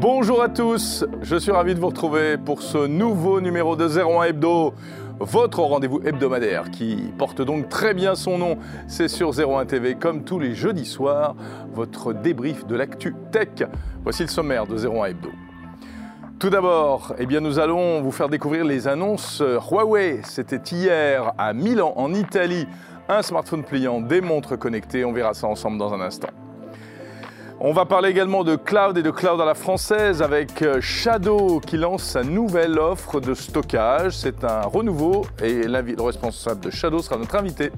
Bonjour à tous, je suis ravi de vous retrouver pour ce nouveau numéro de 01 Hebdo, votre rendez-vous hebdomadaire qui porte donc très bien son nom. C'est sur 01 TV, comme tous les jeudis soirs, votre débrief de l'actu tech. Voici le sommaire de 01 Hebdo. Tout d'abord, eh bien, nous allons vous faire découvrir les annonces Huawei. C'était hier à Milan, en Italie. Un smartphone pliant, des montres connectées. On verra ça ensemble dans un instant. On va parler également de cloud et de cloud à la française avec euh, Shadow qui lance sa nouvelle offre de stockage. C'est un renouveau et le responsable de Shadow sera notre invité.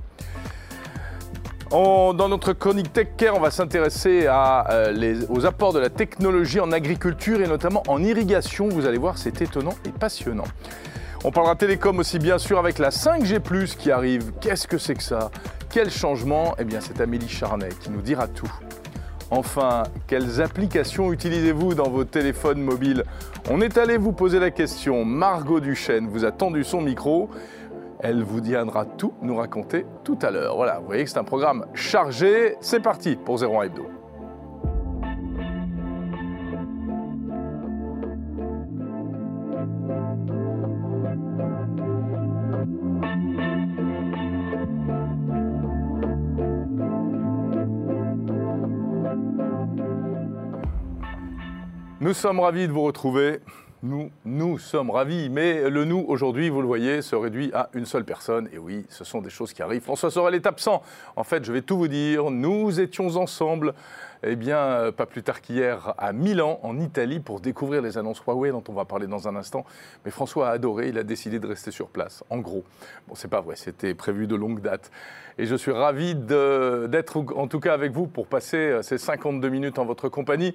dans notre chronique Tech Care, on va s'intéresser euh, aux apports de la technologie en agriculture et notamment en irrigation. Vous allez voir, c'est étonnant et passionnant. On parlera télécom aussi bien sûr avec la 5G+, qui arrive. Qu'est-ce que c'est que ça? Quel changement? Eh bien, c'est Amélie Charnet qui nous dira tout. Enfin, quelles applications utilisez-vous dans vos téléphones mobiles On est allé vous poser la question. Margot Duchesne vous a tendu son micro. Elle vous viendra tout nous raconter tout à l'heure. Voilà, vous voyez que c'est un programme chargé. C'est parti pour 01 Hebdo. Nous sommes ravis de vous retrouver. Nous, nous sommes ravis, mais le nous aujourd'hui, vous le voyez, se réduit à une seule personne. Et oui, ce sont des choses qui arrivent. François Sorel est absent. En fait, je vais tout vous dire. Nous étions ensemble, eh bien, pas plus tard qu'hier, à Milan, en Italie, pour découvrir les annonces Huawei dont on va parler dans un instant. Mais François a adoré. Il a décidé de rester sur place. En gros, bon, c'est pas vrai. C'était prévu de longue date. Et je suis ravi d'être, en tout cas, avec vous pour passer ces 52 minutes en votre compagnie.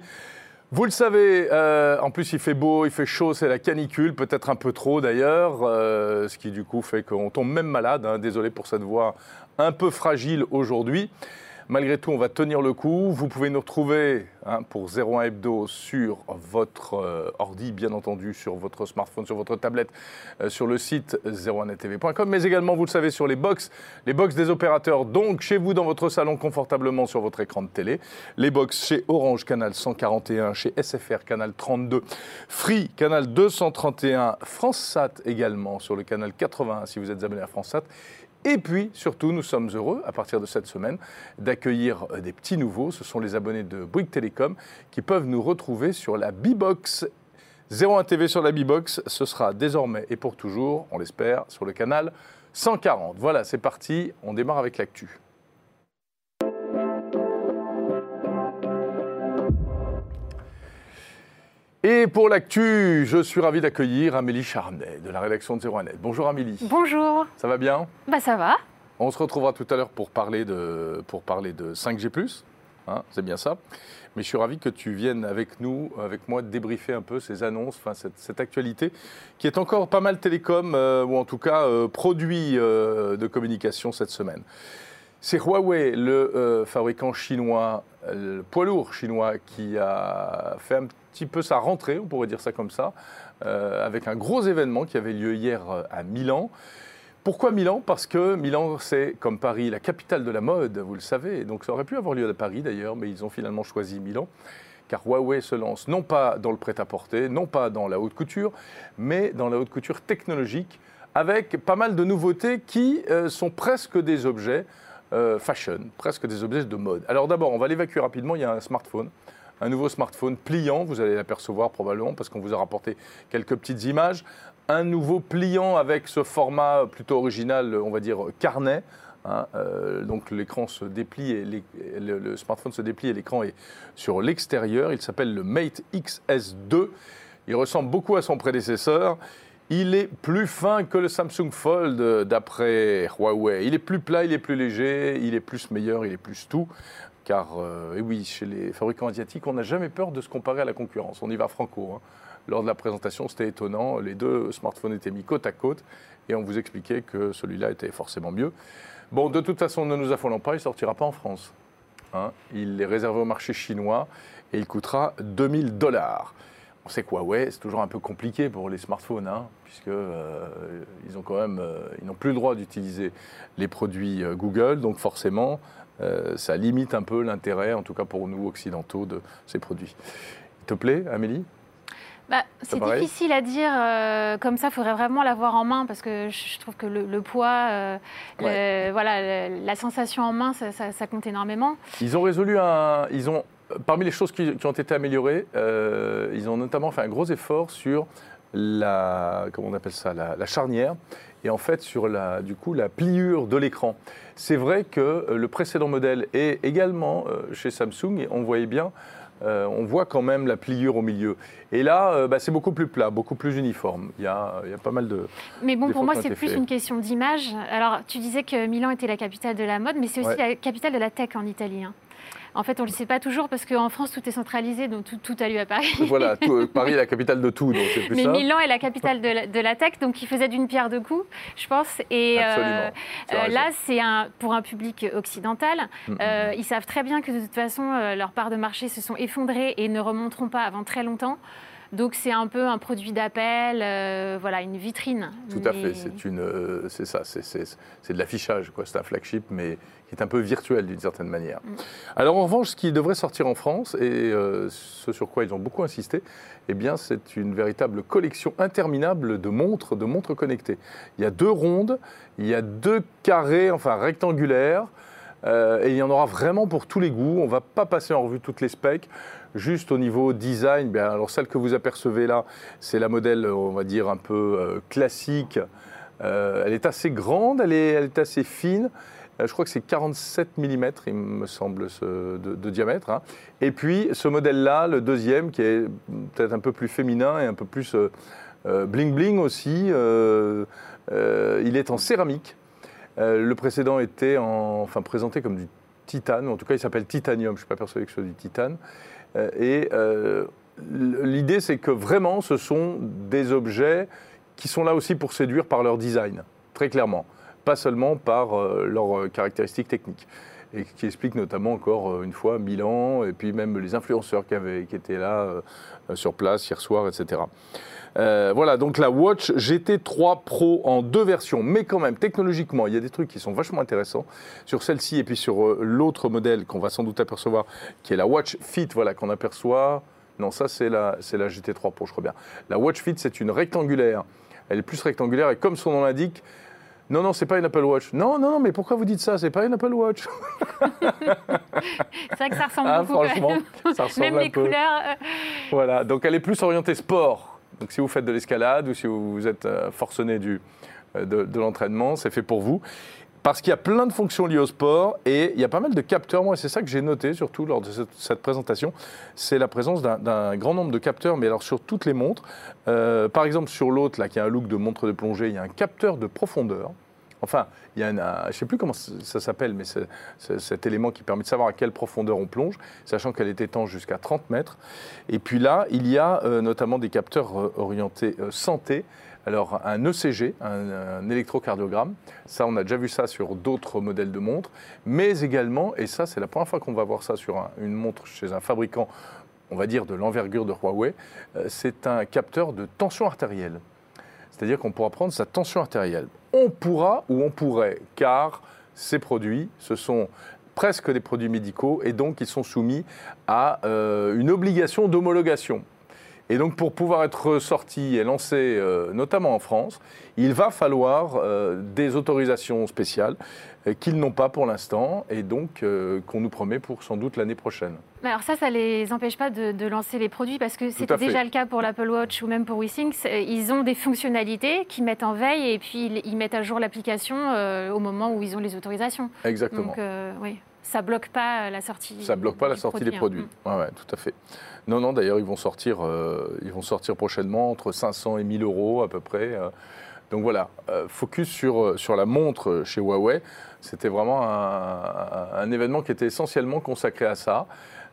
Vous le savez, euh, en plus il fait beau, il fait chaud, c'est la canicule, peut-être un peu trop d'ailleurs, euh, ce qui du coup fait qu'on tombe même malade. Hein. désolé pour cette voix un peu fragile aujourd'hui. Malgré tout, on va tenir le coup. Vous pouvez nous retrouver hein, pour 01 Hebdo sur votre euh, ordi, bien entendu, sur votre smartphone, sur votre tablette, euh, sur le site 01nettv.com, mais également, vous le savez, sur les box, les box des opérateurs, donc chez vous, dans votre salon, confortablement sur votre écran de télé. Les box chez Orange, canal 141, chez SFR, canal 32, Free, canal 231, FranceSat également, sur le canal 81, si vous êtes abonné à FranceSat. Et puis, surtout, nous sommes heureux, à partir de cette semaine, d'accueillir euh, des petits nouveaux. Ce sont les abonnés de Bouygues Télécom qui peuvent nous retrouver sur la B-Box. 01 TV sur la B-Box, ce sera désormais et pour toujours, on l'espère, sur le canal 140. Voilà, c'est parti, on démarre avec l'actu. Et pour l'actu, je suis ravi d'accueillir Amélie Charnet de la rédaction de 01net. Bonjour Amélie. Bonjour. Ça va bien? Bah ça va. On se retrouvera tout à l'heure pour parler de, pour parler de 5G+. Hein, c'est bien ça. Mais je suis ravi que tu viennes avec nous, avec moi, débriefer un peu ces annonces, enfin cette, actualité, qui est encore pas mal télécom, euh, ou en tout cas euh, produit euh, de communication cette semaine. C'est Huawei, le fabricant chinois, le poids lourd chinois, qui a fait un petit peu sa rentrée, on pourrait dire ça comme ça, euh, avec un gros événement qui avait lieu hier euh, à Milan. Pourquoi Milan? Parce que Milan, c'est comme Paris, la capitale de la mode, vous le savez. Donc ça aurait pu avoir lieu à Paris d'ailleurs, mais ils ont finalement choisi Milan. Car Huawei se lance non pas dans le prêt-à-porter, non pas dans la haute couture, mais dans la haute couture technologique, avec pas mal de nouveautés qui euh, sont presque des objets fashion, presque des objets de mode. Alors d'abord, on va l'évacuer rapidement, il y a un smartphone un nouveau smartphone pliant, vous allez l'apercevoir probablement parce qu'on vous a rapporté quelques petites images. Un nouveau pliant avec ce format plutôt original, on va dire carnet. Hein, euh, donc l'écran se déplie et le, smartphone se déplie et l'écran est sur l'extérieur. Il s'appelle le Mate XS2. Il ressemble beaucoup à son prédécesseur. Il est plus fin que le Samsung Fold d'après Huawei. Il est plus plat, il est plus léger, il est plus meilleur, il est plus tout car euh, et oui, chez les fabricants asiatiques, on n'a jamais peur de se comparer à la concurrence. On y va franco. Hein. Lors de la présentation, c'était étonnant. Les deux smartphones étaient mis côte à côte et on vous expliquait que celui-là était forcément mieux. Bon, de toute façon, ne nous affolons pas, il ne sortira pas en France. Hein. Il est réservé au marché chinois et il coûtera 2000 dollars. On sait quoi, ouais, c'est toujours un peu compliqué pour les smartphones, hein, puisque euh, ils ont quand même, euh, ils n'ont plus le droit d'utiliser les produits Google, donc forcément, euh, ça limite un peu l'intérêt, en tout cas pour nous occidentaux, de ces produits. Il te plaît, Amélie? Bah, C'est difficile à dire euh, comme ça, il faudrait vraiment l'avoir en main parce que je trouve que le, poids, euh, voilà, la sensation en main, ça, compte énormément. Ils ont résolu un. Ils ont, parmi les choses qui, ont été améliorées, euh, ils ont notamment fait un gros effort sur la, comment on appelle ça, la, charnière et en fait sur la, du coup, la pliure de l'écran. C'est vrai que le précédent modèle est également chez Samsung et on voyait bien euh, on voit quand même la pliure au milieu. Et là, euh, bah, c'est beaucoup plus plat, beaucoup plus uniforme. Il y a, il y a pas mal de. Mais bon, pour moi, c'est plus une question d'image. Alors, tu disais que Milan était la capitale de la mode, mais c'est aussi la capitale de la tech en Italie. Hein. En fait, on ne le sait pas toujours parce qu'en France, tout est centralisé, donc tout, a lieu à Paris. Voilà, euh, Paris est la capitale de tout, donc c'est plus Mais Milan est la capitale de la, tech, donc il faisait d'une pierre deux coups, je pense. Et euh, euh, là, c'est un, pour un public occidental. Mm, mm, mm. ils savent très bien que de toute façon, leurs parts de marché se sont effondrées et ne remonteront pas avant très longtemps. Donc c'est un peu un produit d'appel, euh, voilà, une vitrine. Tout à fait, c'est une, euh, c'est ça, c'est de l'affichage, quoi. C'est un flagship, mais qui est un peu virtuel d'une certaine manière. Mm. Alors en revanche, ce qui devrait sortir en France et euh, ce sur quoi ils ont beaucoup insisté, eh bien, c'est une véritable collection interminable de montres, de montres connectées. Il y a deux rondes, il y a deux carrés, enfin rectangulaires. et il y en aura vraiment pour tous les goûts. On ne va pas passer en revue toutes les specs. Juste au niveau design, bien, alors celle que vous apercevez là, c'est la modèle, on va dire, un peu euh, classique. Euh, elle est assez grande, elle est, assez fine. Euh, je crois que c'est 47 mm, il me semble, de, diamètre. Hein. Et puis ce modèle-là, le deuxième, qui est peut-être un peu plus féminin et un peu plus bling-bling aussi, il est en céramique. le précédent était enfin, présenté comme du titane, en tout cas il s'appelle titanium, je ne suis pas persuadé que ce soit du titane. Euh, et euh, l'idée, c'est que vraiment, ce sont des objets qui sont là aussi pour séduire par leur design, très clairement, pas seulement par euh, leurs caractéristiques techniques et qui explique notamment encore une fois Milan et puis même les influenceurs qui, étaient là sur place hier soir, etc. Euh, voilà, donc la Watch GT3 Pro en deux versions, mais quand même, technologiquement, il y a des trucs qui sont vachement intéressants sur celle-ci et puis sur euh, l'autre modèle qu'on va sans doute apercevoir, qui est la Watch Fit, voilà, qu'on aperçoit. Non, ça, c'est la, la GT3 Pro, je crois bien. La Watch Fit, c'est une rectangulaire. Elle est plus rectangulaire et comme son nom l'indique, non, non, c'est pas une Apple Watch. Non, non, non, mais pourquoi vous dites ça? C'est pas une Apple Watch. c'est vrai que ça ressemble ah, beaucoup. Franchement, ça ressemble Même les couleurs. Euh. Voilà, donc elle est plus orientée sport. Donc si vous faites de l'escalade ou si vous êtes euh, forcené euh, de, l'entraînement, c'est fait pour vous. Parce qu'il y a plein de fonctions liées au sport et il y a pas mal de capteurs. Moi, c'est ça que j'ai noté surtout lors de cette, présentation. C'est la présence d'un grand nombre de capteurs, mais alors sur toutes les montres. Euh, par exemple, sur l'autre, là, qui a un look de montre de plongée, il y a un capteur de profondeur. Enfin, il y a je ne sais plus comment ça s'appelle, mais cet élément qui permet de savoir à quelle profondeur on plonge, sachant qu'elle est étanche jusqu'à 30 mètres. Et puis là, il y a euh, notamment des capteurs euh, orientés euh, santé. Alors, un ECG, un, électrocardiogramme, ça, on a déjà vu ça sur d'autres modèles de montres, mais également, et ça, c'est la première fois qu'on va voir ça sur une montre chez un fabricant, on va dire de l'envergure de Huawei, c'est un capteur de tension artérielle. C'est-à-dire qu'on pourra prendre sa tension artérielle. On pourra ou on pourrait, car ces produits, ce sont presque des produits médicaux et donc ils sont soumis à euh, une obligation d'homologation. Et donc pour pouvoir être sorti et lancé, euh, notamment en France, il va falloir euh, des autorisations spéciales euh, qu'ils n'ont pas pour l'instant et donc qu'on nous promet pour sans doute l'année prochaine. alors ça, ça ne les empêche pas de, lancer les produits parce que c'était déjà le cas pour l'Apple Watch ou même pour WeThings. Ils ont des fonctionnalités qui mettent en veille et puis ils mettent à jour l'application au moment où ils ont les autorisations. Exactement. Donc oui, ça bloque pas la sortie. Ça bloque pas la sortie des produits. Oui, hein. ouais, tout à fait. Non, non, d'ailleurs, ils, vont sortir, euh, ils vont sortir prochainement entre 500 et 1000 euros à peu près. Euh. donc voilà, euh, focus sur, sur la montre chez Huawei. C'était vraiment un, événement qui était essentiellement consacré à ça.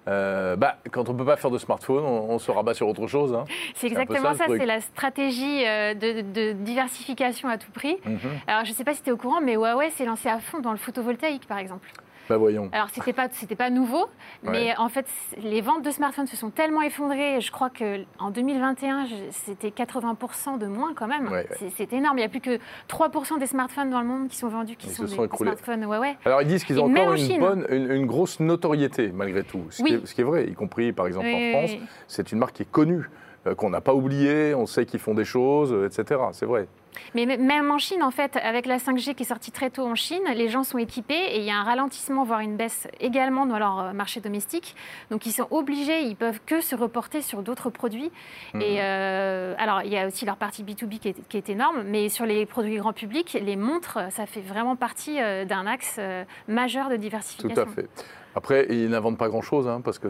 bah, quand on ne peut pas faire de smartphone, on, se rabat sur autre chose. Hein. C'est exactement ça, c'est la stratégie de, diversification à tout prix. Mhm. Alors je ne sais pas si tu es au courant, mais Huawei s'est lancé à fond dans le photovoltaïque par exemple. Bah voyons. Alors c'était pas c'était pas nouveau, mais en fait les ventes de smartphones se sont tellement effondrées. Je crois que en 2021 c'était 80% de moins quand même. C'est énorme. Il n'y a plus que 3% des smartphones dans le monde qui sont vendus qui sont des, smartphones ouais. Alors ils disent qu'ils ont encore une bonne une, grosse notoriété malgré tout. Ce, qui est, ce, qui est, vrai, y compris par exemple en France, c'est une marque qui est connue. Qu'on n'a pas oubliés, on sait qu'ils font des choses, etc. C'est vrai. Mais même en Chine, en fait, avec la 5G qui est sortie très tôt en Chine, les gens sont équipés et il y a un ralentissement, voire une baisse également dans leur marché domestique. Donc ils sont obligés, ils peuvent que se reporter sur d'autres produits. Mmh. Et alors il y a aussi leur partie B2B qui est, qui est, énorme, mais sur les produits grand public, les montres, ça fait vraiment partie d'un axe majeur de diversification. Tout à fait. Après, ils n'inventent pas grand-chose, hein, parce que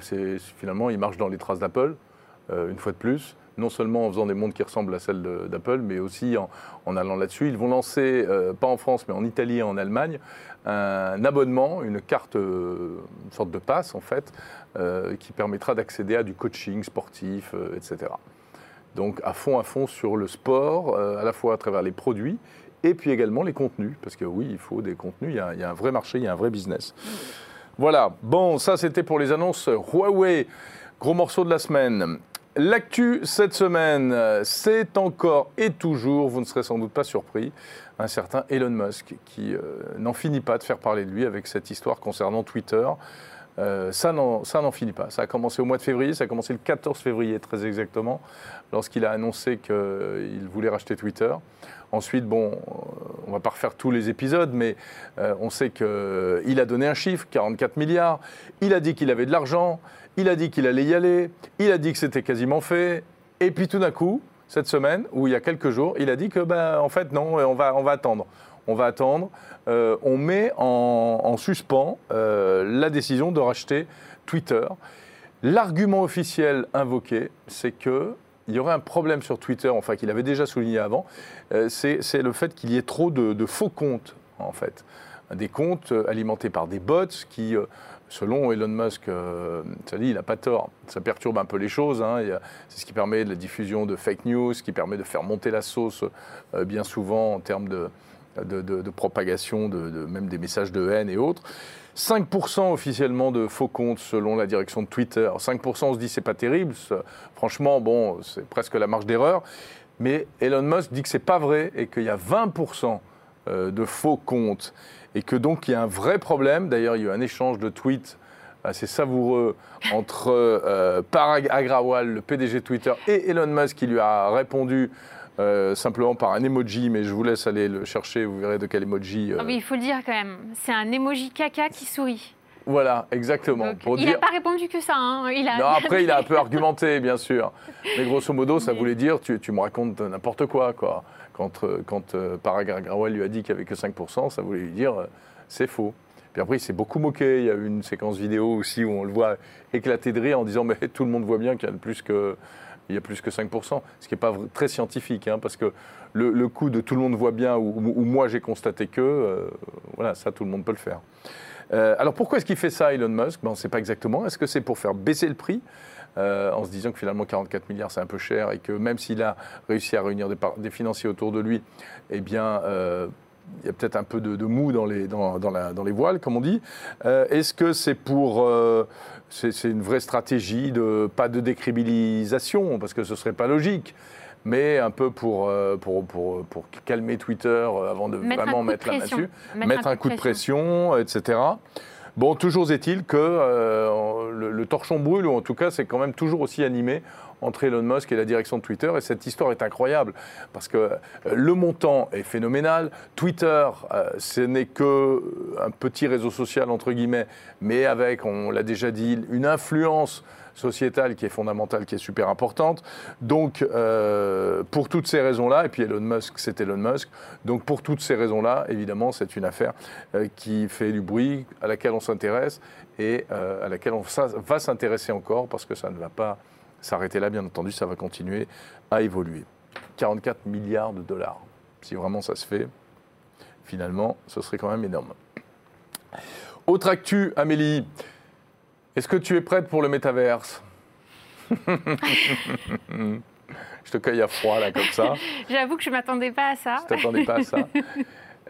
finalement, ils marchent dans les traces d'Apple, euh, une fois de plus. Non seulement en faisant des montres qui ressemblent à celles d'Apple, mais aussi en, allant là-dessus. Ils vont lancer, euh, pas en France, mais en Italie et en Allemagne, un abonnement, une carte, euh, une sorte de passe en fait, qui permettra d'accéder à du coaching sportif, etc. Donc à fond, à fond sur le sport, à la fois à travers les produits et puis également les contenus, parce que oui, il faut des contenus, il y a un vrai marché, il y a un vrai business. Voilà, bon, ça c'était pour les annonces Huawei. Gros morceau de la semaine. L'actu cette semaine, c'est encore et toujours, vous ne serez sans doute pas surpris, un certain Elon Musk qui euh, n'en finit pas de faire parler de lui avec cette histoire concernant Twitter. Euh, ça n'en finit pas. Ça a commencé au mois de février, ça a commencé le 14 février très exactement, lorsqu'il a annoncé qu'il voulait racheter Twitter. Ensuite, bon, on va pas refaire tous les épisodes, mais euh, on sait qu'il a donné un chiffre, 44 milliards. Il a dit qu'il avait de l'argent. Il a dit qu'il allait y aller. Il a dit que c'était quasiment fait. Et puis tout d'un coup, cette semaine, ou il y a quelques jours, il a dit que, ben, en fait, non, on va, attendre. On va attendre. Euh, on met en, suspens euh, la décision de racheter Twitter. L'argument officiel invoqué, c'est que il y aurait un problème sur Twitter, enfin qu'il avait déjà souligné avant, euh, c'est le fait qu'il y ait trop de, faux comptes, en fait. Des comptes alimentés par des bots qui, selon Elon Musk, ça dit, il n'a pas tort, ça perturbe un peu les choses. Hein. c'est ce qui permet de la diffusion de fake news, qui permet de faire monter la sauce bien souvent en termes de, de, propagation, de, même des messages de haine et autres. 5% officiellement de faux comptes selon la direction de Twitter. 5% on se dit c'est pas terrible. Franchement, bon, c'est presque la marge d'erreur. Mais Elon Musk dit que c'est pas vrai et qu'il y a 20% euh, de faux comptes et que donc il y a un vrai problème. D'ailleurs, il y a eu un échange de tweets assez savoureux entre euh, Parag Agrawal, le PDG de Twitter, et Elon Musk qui lui a répondu euh, simplement par un emoji, mais je vous laisse aller le chercher, vous verrez de quel emoji. Euh. Ah il faut le dire quand même, c'est un emoji caca qui sourit. Voilà, exactement. pour il n'a pas répondu que ça. Hein. Il a... Non, après, il a un peu argumenté, bien sûr. Mais grosso modo, ça voulait dire tu, tu me racontes n'importe quoi. quoi. Quand, euh, quand euh, lui a dit qu'il n'y avait que 5%, ça voulait lui dire c'est faux. Puis après, il s'est beaucoup moqué. Il y a eu une séquence vidéo aussi où on le voit éclater de rire en disant mais tout le monde voit bien qu'il y a plus que il y a plus que 5%, ce qui n'est pas très scientifique, hein, parce que le, coup de tout le monde voit bien ou, moi j'ai constaté que, euh, voilà, ça tout le monde peut le faire. Euh, alors pourquoi est-ce qu'il fait ça Elon Musk? Ben, On ne sait pas exactement. Est-ce que c'est pour faire baisser le prix? Euh, en se disant que finalement 44 milliards c'est un peu cher et que même s'il a réussi à réunir des, financiers autour de lui, eh bien il y a peut-être un peu de, mou dans les, dans, dans, les voiles, comme on dit. Est-ce que c'est pour c'est une vraie stratégie de pas de décribilisation parce que ce serait pas logique mais un peu pour, euh, pour, pour, pour calmer Twitter euh, avant de vraiment mettre la main dessus, mettre, un, coup de pression, etc. Bon, toujours est-il que euh, le, torchon brûle, ou en tout cas, c'est quand même toujours aussi animé entre Elon Musk et la direction de Twitter. Et cette histoire est incroyable parce que euh, le montant est phénoménal. Twitter, euh, ce n'est que un petit réseau social, entre guillemets, mais avec, on l'a déjà dit, une influence sociétale qui est fondamentale, qui est super importante. Donc, euh, pour toutes ces raisons-là, et puis Elon Musk, c'est Elon Musk, donc pour toutes ces raisons-là, évidemment, c'est une affaire qui fait du bruit, à laquelle on s'intéresse et à laquelle on va s'intéresser encore parce que ça ne va pas s'arrêter là, bien entendu, ça va continuer à évoluer. 44 milliards de dollars. Si vraiment ça se fait, finalement, ce serait quand même énorme. Autre actu, Amélie. Est-ce que tu es prête pour le métaverse Je te cueille à froid, là, comme ça. J'avoue que je ne m'attendais pas à ça. Je ne t'attendais pas à ça.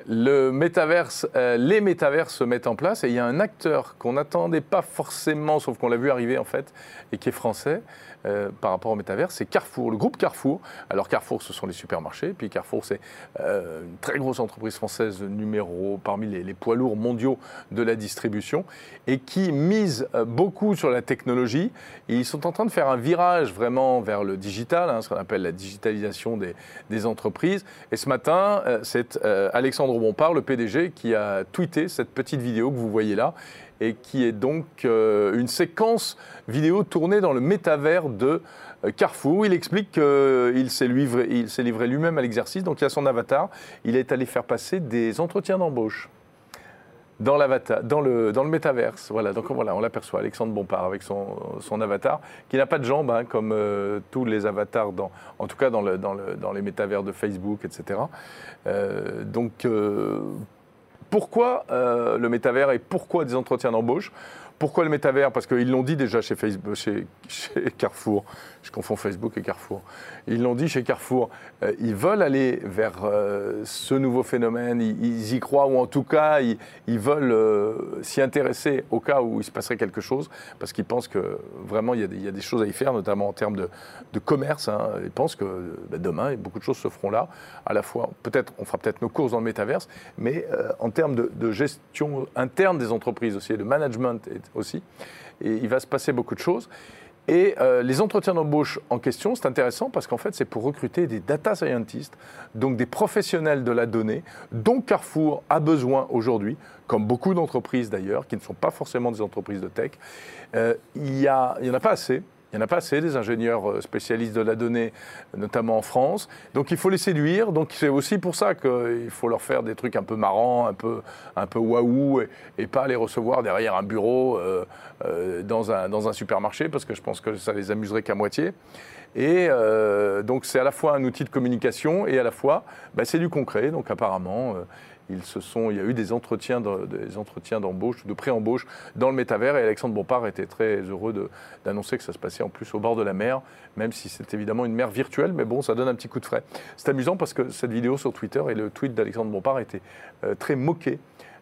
Le métaverse, euh, les métaverses se mettent en place et il y a un acteur qu'on n'attendait pas forcément, sauf qu'on l'a vu arriver en fait, et qui est français, euh, par rapport au métavers, c'est Carrefour, le groupe Carrefour. Alors Carrefour, ce sont les supermarchés, puis Carrefour, c'est euh, une très grosse entreprise française numéro parmi les, poids lourds mondiaux de la distribution et qui mise beaucoup sur la technologie. ils sont en train de faire un virage vraiment vers le digital, hein, ce qu'on appelle la digitalisation des, des entreprises. Et ce matin, c'est Alexandre Bompard, le PDG, qui a tweeté cette petite vidéo que vous voyez là et qui est donc euh, une séquence vidéo tournée dans le métavers de euh, Carrefour. Il explique qu'il s'est livré, livré lui-même à l'exercice, donc il a son avatar. Il est allé faire passer des entretiens d'embauche dans l'avatar, dans le, dans métaverse. Voilà, donc voilà, on l'aperçoit, Alexandre Bompard avec son, avatar, qui n'a pas de jambes, hein, comme euh, tous les avatars, en tout cas dans les métavers de Facebook, etc. donc pourquoi euh, le métavers et pourquoi des entretiens d'embauche? Pourquoi le métavers? Parce qu'ils l'ont dit déjà chez, Facebook, chez, Carrefour. Je confonds Facebook et Carrefour. Ils l'ont dit chez Carrefour. Euh, ils veulent aller vers euh, ce nouveau phénomène. Ils, y croient, ou en tout cas, ils, veulent euh, s'y intéresser au cas où il se passerait quelque chose, parce qu'ils pensent que vraiment, il y, a des, choses à y faire, notamment en termes de, commerce. Hein. Ils pensent que bah, demain, beaucoup de choses se feront là. À la fois, peut-être, on fera peut-être nos courses dans le métaverse, mais en termes de, gestion interne des entreprises aussi, de management aussi. Et il va se passer beaucoup de choses. Et euh, les entretiens d'embauche en question, c'est intéressant parce qu'en fait, c'est pour recruter des data scientists, donc des professionnels de la donnée, dont Carrefour a besoin aujourd'hui, comme beaucoup d'entreprises d'ailleurs, qui ne sont pas forcément des entreprises de tech. Euh, il n'y en a pas assez. Il n'y en a pas assez des ingénieurs euh, spécialistes de la donnée, notamment en France. Donc il faut les séduire. Donc c'est aussi pour ça qu'il faut leur faire des trucs un peu marrants, un peu, un peu waouh, et, pas les recevoir derrière un bureau euh, euh, dans, un, dans un supermarché, parce que je pense que ça les amuserait qu'à moitié. Et donc c'est à la fois un outil de communication et à la fois bah, c'est du concret. Donc apparemment, se sont, il y a eu des entretiens, des entretiens d'embauche, de pré-embauche dans le métavers et Alexandre Bompard était très heureux d'annoncer que ça se passait en plus au bord de la mer, même si c'est évidemment une mer virtuelle, mais bon, ça donne un petit coup de frais. C'est amusant parce que cette vidéo sur Twitter et le tweet d'Alexandre Bompard était euh, très moqué.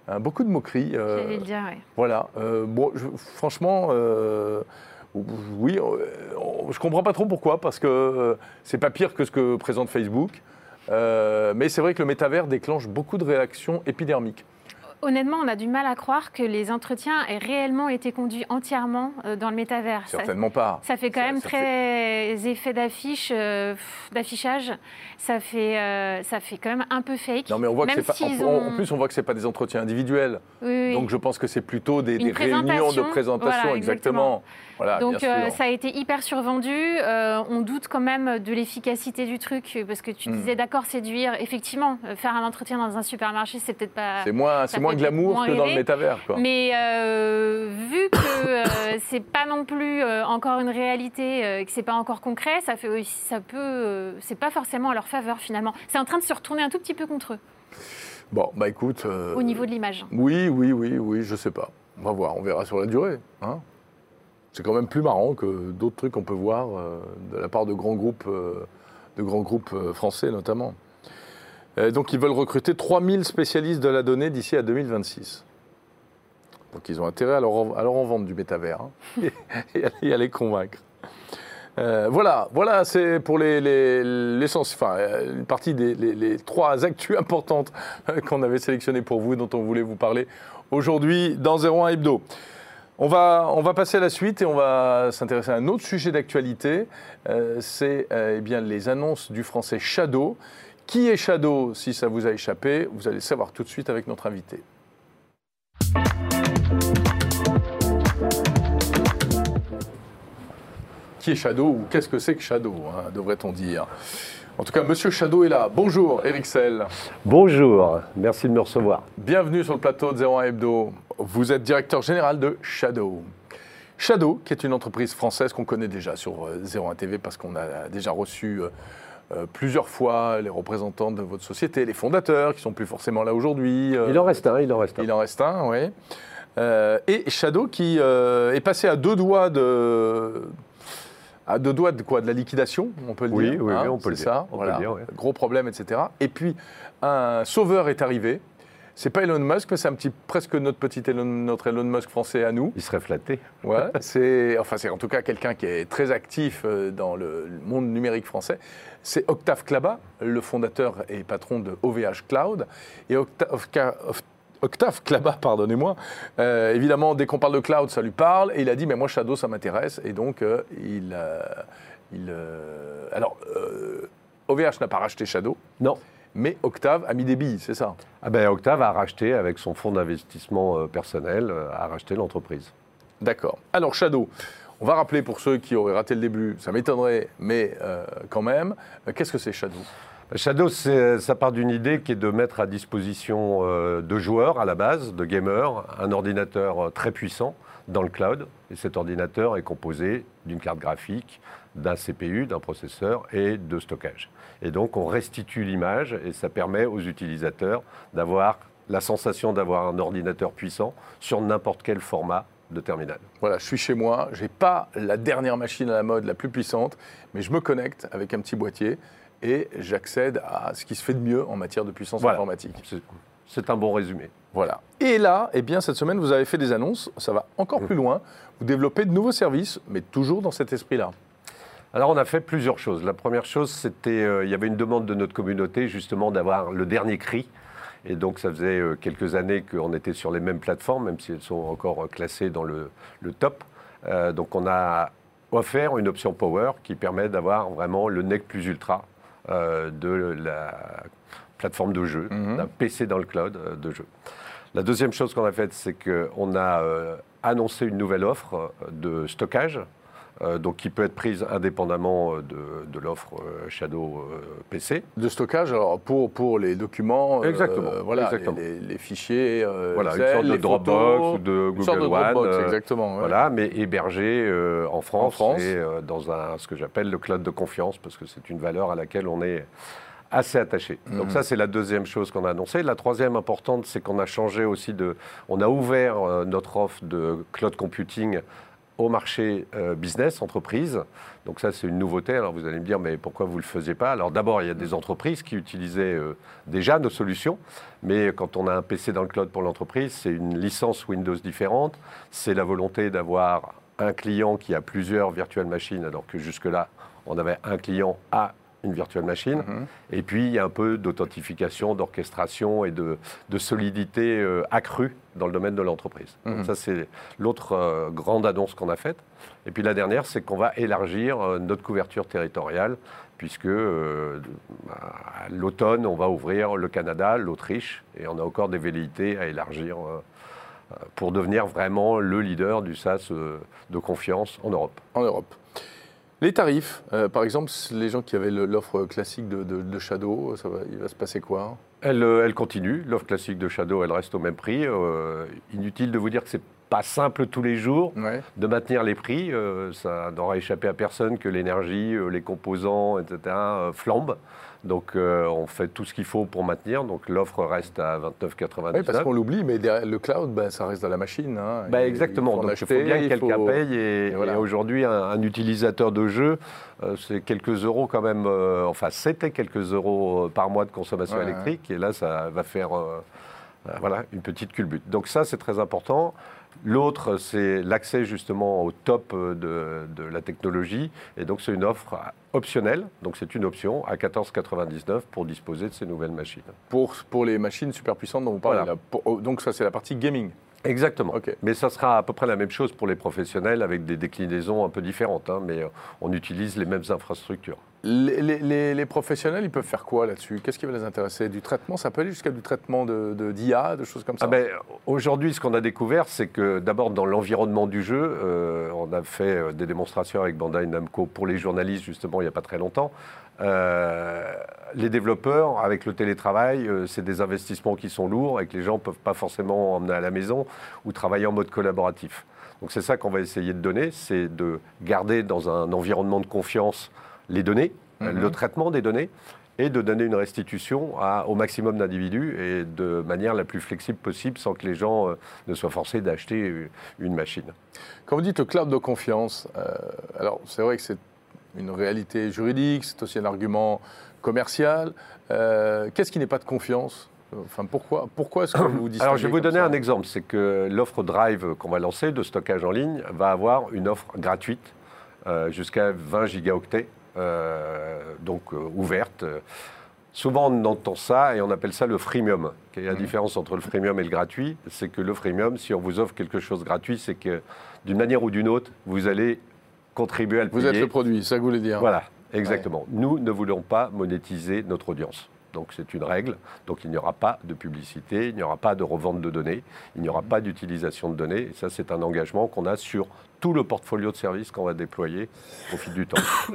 Hein, beaucoup de moqueries. Euh, le dire, oui. Voilà. Euh, bon, franchement, oui, je comprends pas trop pourquoi, parce que c'est pas pire que ce que présente Facebook. Euh, mais c'est vrai que le métavers déclenche beaucoup de réactions épidermiques. Honnêtement, on a du mal à croire que les entretiens aient réellement été conduits entièrement euh, dans le métavers. Certainement pas. Ça fait quand même très effet d'affiche, euh, d'affichage. Ça fait, ça fait quand même un peu fake. Non, mais on voit que pas. En, plus, on voit que c'est pas des entretiens individuels. Donc, je pense que c'est plutôt des, réunions de présentation, exactement. Donc euh, ça a été hyper survendu. Euh, on doute quand même de l'efficacité du truc parce que tu hmm. disais d'accord séduire. Effectivement, euh, faire un entretien dans un supermarché, c'est peut-être pas. C'est moins, c'est moins glamour que dans le métavers. Mais vu que c'est pas non plus encore une réalité, et que c'est pas encore concret, ça fait aussi, ça peut, c'est pas forcément à leur faveur finalement. C'est en train de se retourner un tout petit peu contre eux. Bon, bah écoute. Au niveau de l'image. Oui, oui, oui, oui, je sais pas. On va voir, on verra sur la durée. Hein c'est quand même plus marrant que d'autres trucs qu'on peut voir euh, de la part de grands groupes, euh, de grands groupes euh, français notamment. donc ils veulent recruter 3000 spécialistes de la donnée d'ici à 2026. Donc ils ont intérêt à leur, en vendre du métavers hein, et, à les convaincre. voilà, voilà, c'est pour les, les, enfin, une partie des les, trois actus importantes qu'on avait sélectionnées pour vous, dont on voulait vous parler aujourd'hui dans 01 Hebdo. On va, passer à la suite et on va s'intéresser à un autre sujet d'actualité. Euh, c'est euh, eh bien les annonces du français Shadow. Qui est Shadow Si ça vous a échappé, vous allez savoir tout de suite avec notre invité. Qui est Shadow ou qu'est-ce que c'est que Shadow, hein, devrait-on dire? En tout cas, Monsieur Shadow est là. Bonjour, Eric Sell. Bonjour, merci de me recevoir. Bienvenue sur le plateau de 01 Hebdo. Vous êtes directeur général de Shadow. Shadow, qui est une entreprise française qu'on connaît déjà sur 01 euh, TV parce qu'on a déjà reçu euh, euh, plusieurs fois les représentants de votre société, les fondateurs qui sont plus forcément là aujourd'hui. il en reste un, il en reste un. Il en reste un, oui. et Shadow qui est passé à deux doigts de à deux doigts de quoi De la liquidation, on peut le dire. Oui, hein, on peut le dire. ça, voilà. Gros problème, etc. Et puis, un sauveur est arrivé. C'est pas Elon Musk, mais c'est un petit, presque notre petit Elon, notre Elon Musk français à nous. Il serait flatté. Ouais, c'est, enfin, c'est en tout cas quelqu'un qui est très actif euh, dans le monde numérique français. C'est Octave Klaba, le fondateur et patron de OVH Cloud. Et Octave, Octave Klaba, pardonnez-moi. Euh, évidemment, dès qu'on parle de cloud, ça lui parle. Et il a dit, mais moi, Shadow, ça m'intéresse. Et donc, euh, il, il alors, OVH n'a pas racheté Shadow. Non mais Octave a mis des billes, c'est ça? Ah ben, Octave a racheté, avec son fonds d'investissement euh, personnel, euh, a racheté l'entreprise. D'accord. Alors Shadow, on va rappeler pour ceux qui auraient raté le début, ça m'étonnerait, mais euh, quand même, qu'est-ce que c'est Shadow? Shadow, ça part d'une idée qui est de mettre à disposition de joueurs à la base, de gamers, un ordinateur très puissant dans le cloud. Et cet ordinateur est composé d'une carte graphique, d'un CPU, d'un processeur et de stockage. Et donc on restitue l'image et ça permet aux utilisateurs d'avoir la sensation d'avoir un ordinateur puissant sur n'importe quel format de terminal. Voilà, je suis chez moi, je n'ai pas la dernière machine à la mode, la plus puissante, mais je me connecte avec un petit boîtier et j'accède à ce qui se fait de mieux en matière de puissance informatique. C'est un bon résumé. Voilà. Et là, eh bien, cette semaine, vous avez fait des annonces, ça va encore mmh. plus loin. Vous développez de nouveaux services, mais toujours dans cet esprit-là. Alors on a fait plusieurs choses. La première chose, c'était, euh, il y avait une demande de notre communauté justement d'avoir le dernier cri. Et donc ça faisait euh, quelques années qu'on était sur les mêmes plateformes, même si elles sont encore classées dans le, top. Euh, donc on a offert une option Power qui permet d'avoir vraiment le NEC plus ultra de la plateforme de jeu, mhm. d'un PC dans le cloud de jeu. La deuxième chose qu'on a faite, c'est qu'on a annoncé une nouvelle offre de stockage euh, donc qui peut être prise indépendamment euh, de, l'offre euh, Shadow PC. De stockage alors pour, pour les documents, exactement, voilà, exactement. Les, fichiers, voilà, une sorte de Dropbox ou de Google de One, exactement, voilà, mais hébergé en France, et dans un, ce que j'appelle le cloud de confiance parce que c'est une valeur à laquelle on est assez attaché. Donc mhm. ça, c'est la deuxième chose qu'on a annoncée. La troisième importante, c'est qu'on a changé aussi de... On a ouvert notre offre de cloud computing au marché euh, business, entreprise. Donc ça, c'est une nouveauté. Alors vous allez me dire, mais pourquoi vous ne le faisiez pas? Alors d'abord, il y a des entreprises qui utilisaient euh, déjà nos solutions, mais quand on a un PC dans le cloud pour l'entreprise, c'est une licence Windows différente, c'est la volonté d'avoir un client qui a plusieurs virtuelles machines, alors que jusque-là, on avait un client à une virtuelle machine. Mhm. Et puis, il y a un peu d'authentification, d'orchestration et de, solidité euh, accrue dans le domaine de l'entreprise. Mhm. Ça, c'est l'autre euh, grande annonce qu'on a faite. Et puis la dernière, c'est qu'on va élargir euh, notre couverture territoriale, puisque à l'automne, on va ouvrir le Canada, l'Autriche, et on a encore des velléités à élargir pour devenir vraiment le leader du SaaS de confiance en Europe. En Europe. Les tarifs, euh, par exemple, les gens qui avaient l'offre classique de, Shadow, ça va, il va se passer quoi elle, euh, elle, continue. L'offre classique de Shadow, elle reste au même prix. Euh, inutile de vous dire que c'est pas simple tous les jours de maintenir les prix. ça n'aura échappé à personne que l'énergie, les composants, etc. flambent. Donc euh, on fait tout ce qu'il faut pour maintenir. Donc l'offre reste à 29,99. Oui, parce qu'on l'oublie, mais le cloud, ben, ça reste dans la machine. Hein. Ben, exactement. Donc il faut bien que quelqu'un paye. Et, aujourd'hui, un, utilisateur de jeu, euh, c'est quelques euros quand même. Euh, enfin, c'était quelques euros par mois de consommation électrique. Et là, ça va faire voilà, une petite culbute. Donc ça, c'est très important. L'autre, c'est l'accès justement au top de, la technologie. Et donc, c'est une offre optionnelle. Donc, c'est une option à 14,99 pour disposer de ces nouvelles machines. Pour, pour les machines super puissantes dont vous parlez là. Oh, donc, ça, c'est la partie gaming. Exactement. Mais ça sera à peu près la même chose pour les professionnels avec des déclinaisons un peu différentes. Hein, mais on utilise les mêmes infrastructures. Les, professionnels, ils peuvent faire quoi là-dessus? Qu'est-ce qui va les intéresser? Du traitement? Ça peut aller jusqu'à du traitement d'IA, de, de, choses comme ça? Ah ben, Aujourd'hui, ce qu'on a découvert, c'est que d'abord dans l'environnement du jeu, euh, on a fait euh, des démonstrations avec Bandai Namco pour les journalistes, justement, il n'y a pas très longtemps. Euh, les développeurs, avec le télétravail, c'est des investissements qui sont lourds et que les gens ne peuvent pas forcément emmener à la maison ou travailler en mode collaboratif. Donc c'est ça qu'on va essayer de donner, c'est de garder dans un environnement de confiance les données, mhm. le traitement des données, et de donner une restitution au maximum d'individus et de manière la plus flexible possible sans que les gens euh, ne soient forcés d'acheter une machine. Quand vous dites le cloud de confiance, euh, alors c'est vrai que c'est une réalité juridique, c'est aussi un argument commercial. Euh, qu'est-ce qui n'est pas de confiance? Enfin, pourquoi, pourquoi est-ce que vous Alors, je vais vous donner un exemple. C'est que l'offre Drive qu'on va lancer de stockage en ligne va avoir une offre gratuite euh, jusqu'à 20 gigaoctets, euh, donc euh, ouverte. Souvent, on entend ça et on appelle ça le freemium. la mmh. différence entre le freemium et le gratuit? C'est que le freemium, si on vous offre quelque chose gratuit, c'est que d'une manière ou d'une autre, vous allez contribuer à le Vous êtes le produit, ça que vous voulez dire. Voilà, exactement. Nous ne voulons pas monétiser notre audience. Donc c'est une règle. Donc il n'y aura pas de publicité, il n'y aura pas de revente de données, il n'y aura pas d'utilisation de données. Et ça, c'est un engagement qu'on a sur tout le portfolio de services qu'on va déployer au fil du temps.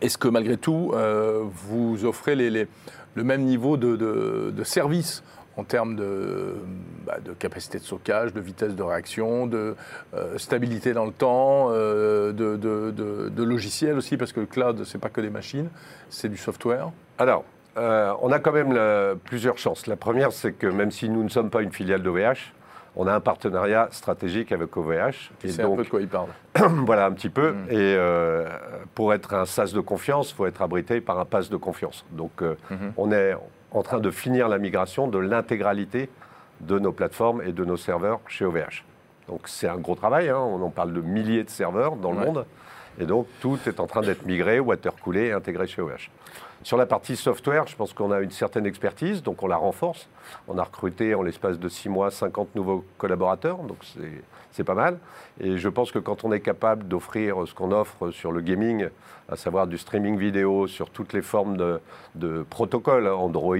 Est-ce que malgré tout, euh, vous offrez les, le même niveau de, de, service en termes de, bah, de, capacité de stockage, de vitesse de réaction, de euh, stabilité dans le temps, euh, de, de, logiciels aussi, parce que le cloud, ce n'est pas que des machines, c'est du software Alors, on a quand même plusieurs chances. La première, c'est que même si nous ne sommes pas une filiale d'OVH, on a un partenaire stratégique avec OVH. C'est un peu de quoi il parle. voilà, un petit peu. Mm. Et euh, pour être un SaaS de confiance, il faut être abrité par un pass de confiance. Donc, euh, mm-hmm. on est en train de finir la migration de l'intégralité de nos plateformes et de nos serveurs chez OVH. Donc, c'est un gros travail. Hein. On en parle de milliers de serveurs dans le monde. Et donc, tout est en train d'être migré, watercoolé et intégré chez OVH. Sur la partie software, je pense qu'on a une certaine expertise, donc on la renforce. On a recruté en l'espace de six mois 50 nouveaux collaborateurs, donc c'est pas mal. Et je pense que quand on est capable d'offrir ce qu'on offre sur le gaming, à savoir du streaming vidéo sur toutes les formes de, protocoles, Android,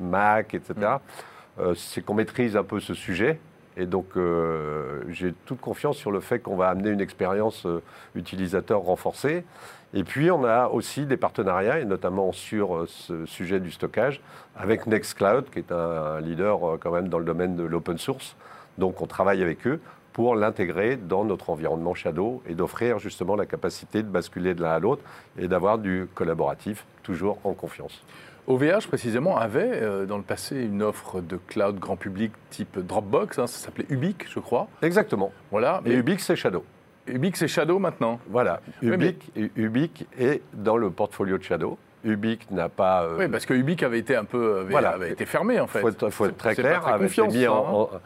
Mac, etc., mm. euh, c'est qu'on maîtrise un peu ce sujet. Et donc, euh, j'ai toute confiance sur le fait qu'on va amener une expérience euh, utilisateur renforcée. Et puis, on a aussi des partenariats, et notamment sur euh, ce sujet du stockage, avec Nextcloud, qui est un leader quand même dans le domaine de l'open source. Donc, on travaille avec eux pour l'intégrer dans notre environnement Shadow et d'offrir justement la capacité de basculer de l'un à l'autre et d'avoir du collaboratif, toujours en confiance. OVH, précisément, avait euh, dans le passé une offre de cloud grand public type Dropbox, hein, ça s'appelait Ubique, je crois. Exactement. Voilà. Et Ubique, c'est Shadow. Ubique, c'est Shadow maintenant Voilà. Ubique, est dans le portfolio de Shadow. Ubique n'a pas. Euh, oui, parce que Ubique avait été un peu avait, été fermé en fait. Il faut, être très clair. avait été mis en, hein.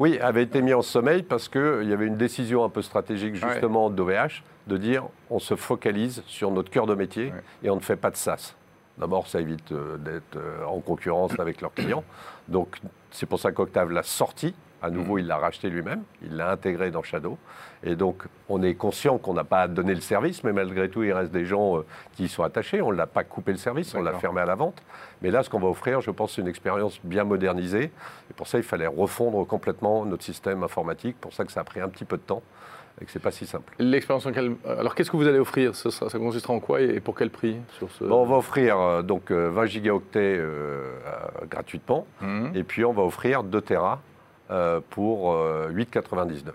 Oui, avait été mis en sommeil parce qu'il y avait une décision un peu stratégique justement d'OVH de dire on se focalise sur notre cœur de métier et on ne fait pas de SaaS. D'abord, ça évite euh, d'être euh, en concurrence avec leurs clients. Donc, c'est pour ça qu'Octave l'a sorti à nouveau, mm. il l'a racheté lui-même, il l'a intégré dans Shadow. Et donc, on est conscient qu'on n'a pas donné le service, mais malgré tout, il reste des gens euh, qui y sont attachés. On ne l'a pas coupé le service, on l'a fermé à la vente. Mais là, ce qu'on va offrir, je pense, c'est une expérience bien modernisée. Et pour ça, il fallait refondre complètement notre système informatique. Pour ça que ça a pris un petit peu de temps et que ce n'est pas si simple. L'expérience en quel... Alors, qu'est-ce que vous allez offrir? Ça, ça, consistera en quoi et pour quel prix sur ce... on va offrir euh, donc 20 euh, gigaoctets gratuitement. Mm. Et puis, on va offrir 2 Tera pour 8,99. Euh,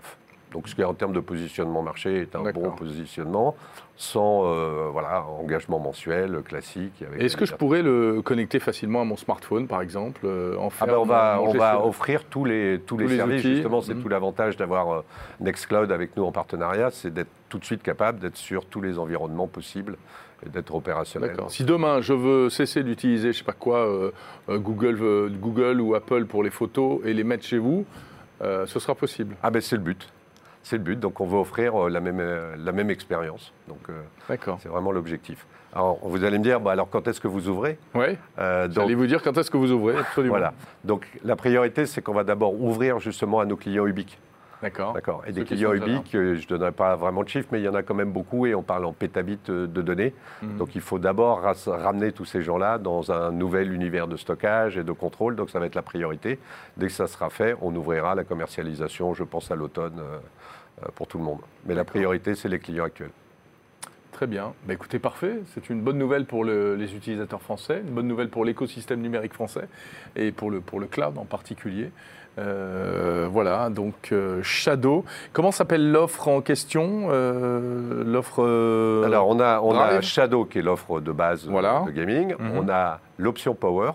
Donc, ce qui, en termes de positionnement marché, est un bon positionnement, sans euh, voilà, engagement mensuel classique. Est-ce que je pourrais le connecter facilement à mon smartphone, par exemple en ah ben, On va, on va offrir tous les, tous, les, services. Justement, c'est mhm. tout l'avantage d'avoir Nextcloud avec nous en partenariat, c'est d'être tout de suite capable d'être sur tous les environnements possibles d'être opérationnel. Si demain je veux cesser d'utiliser, je sais pas quoi, euh, euh, Google, euh, Google ou Apple pour les photos et les mettre chez vous, ce sera possible. Ah ben c'est le but. C'est le but. Donc on veut offrir la même, la même expérience. Donc c'est vraiment l'objectif. Alors vous allez me dire, bah, alors quand est-ce que vous ouvrez? Oui. J'allais vous dire quand est-ce que vous ouvrez, absolument. Voilà. Donc la priorité, c'est qu'on va d'abord ouvrir justement à nos clients Ubique. D'accord. D'accord. Et des clients ubiques, je ne donnerai pas vraiment de chiffres, mais il y en a quand même beaucoup et on parle en pétabits euh, de données. Mhm. Donc il faut d'abord ramener tous ces gens-là dans un nouvel univers de stockage et de contrôle. Donc ça va être la priorité. Dès que ça sera fait, on ouvrira la commercialisation, je pense, à l'automne euh, euh, pour tout le monde. Mais la priorité, c'est les clients actuels. Très bien. Bah, écoutez, parfait. C'est une bonne nouvelle pour les utilisateurs français, une bonne nouvelle pour l'écosystème numérique français et pour le, pour le cloud en particulier. Euh, voilà, donc euh, Shadow. Comment s'appelle l'offre en question euh, L'offre. Alors, on a, on a Shadow qui est l'offre de base de gaming. Mhm. On a l'option Power,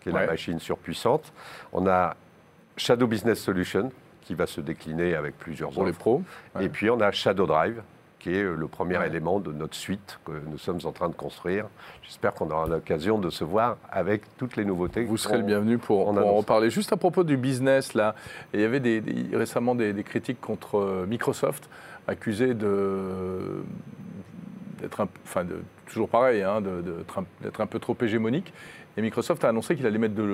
qui est la machine surpuissante. On a Shadow Business Solution, qui va se décliner avec plusieurs Pour les pros. Et puis, on a Shadow Drive, qui est le premier élément de notre suite que nous sommes en train de construire. J'espère qu'on aura l'occasion de se voir avec toutes les nouveautés. Vous serez le bienvenu pour, en reparler. Juste à propos du business, là, il y avait des, récemment des, critiques contre euh, Microsoft, accusé de d'être enfin de, toujours pareil, hein, d'être un, peu trop hégémonique. Et Microsoft a annoncé qu'il allait mettre de,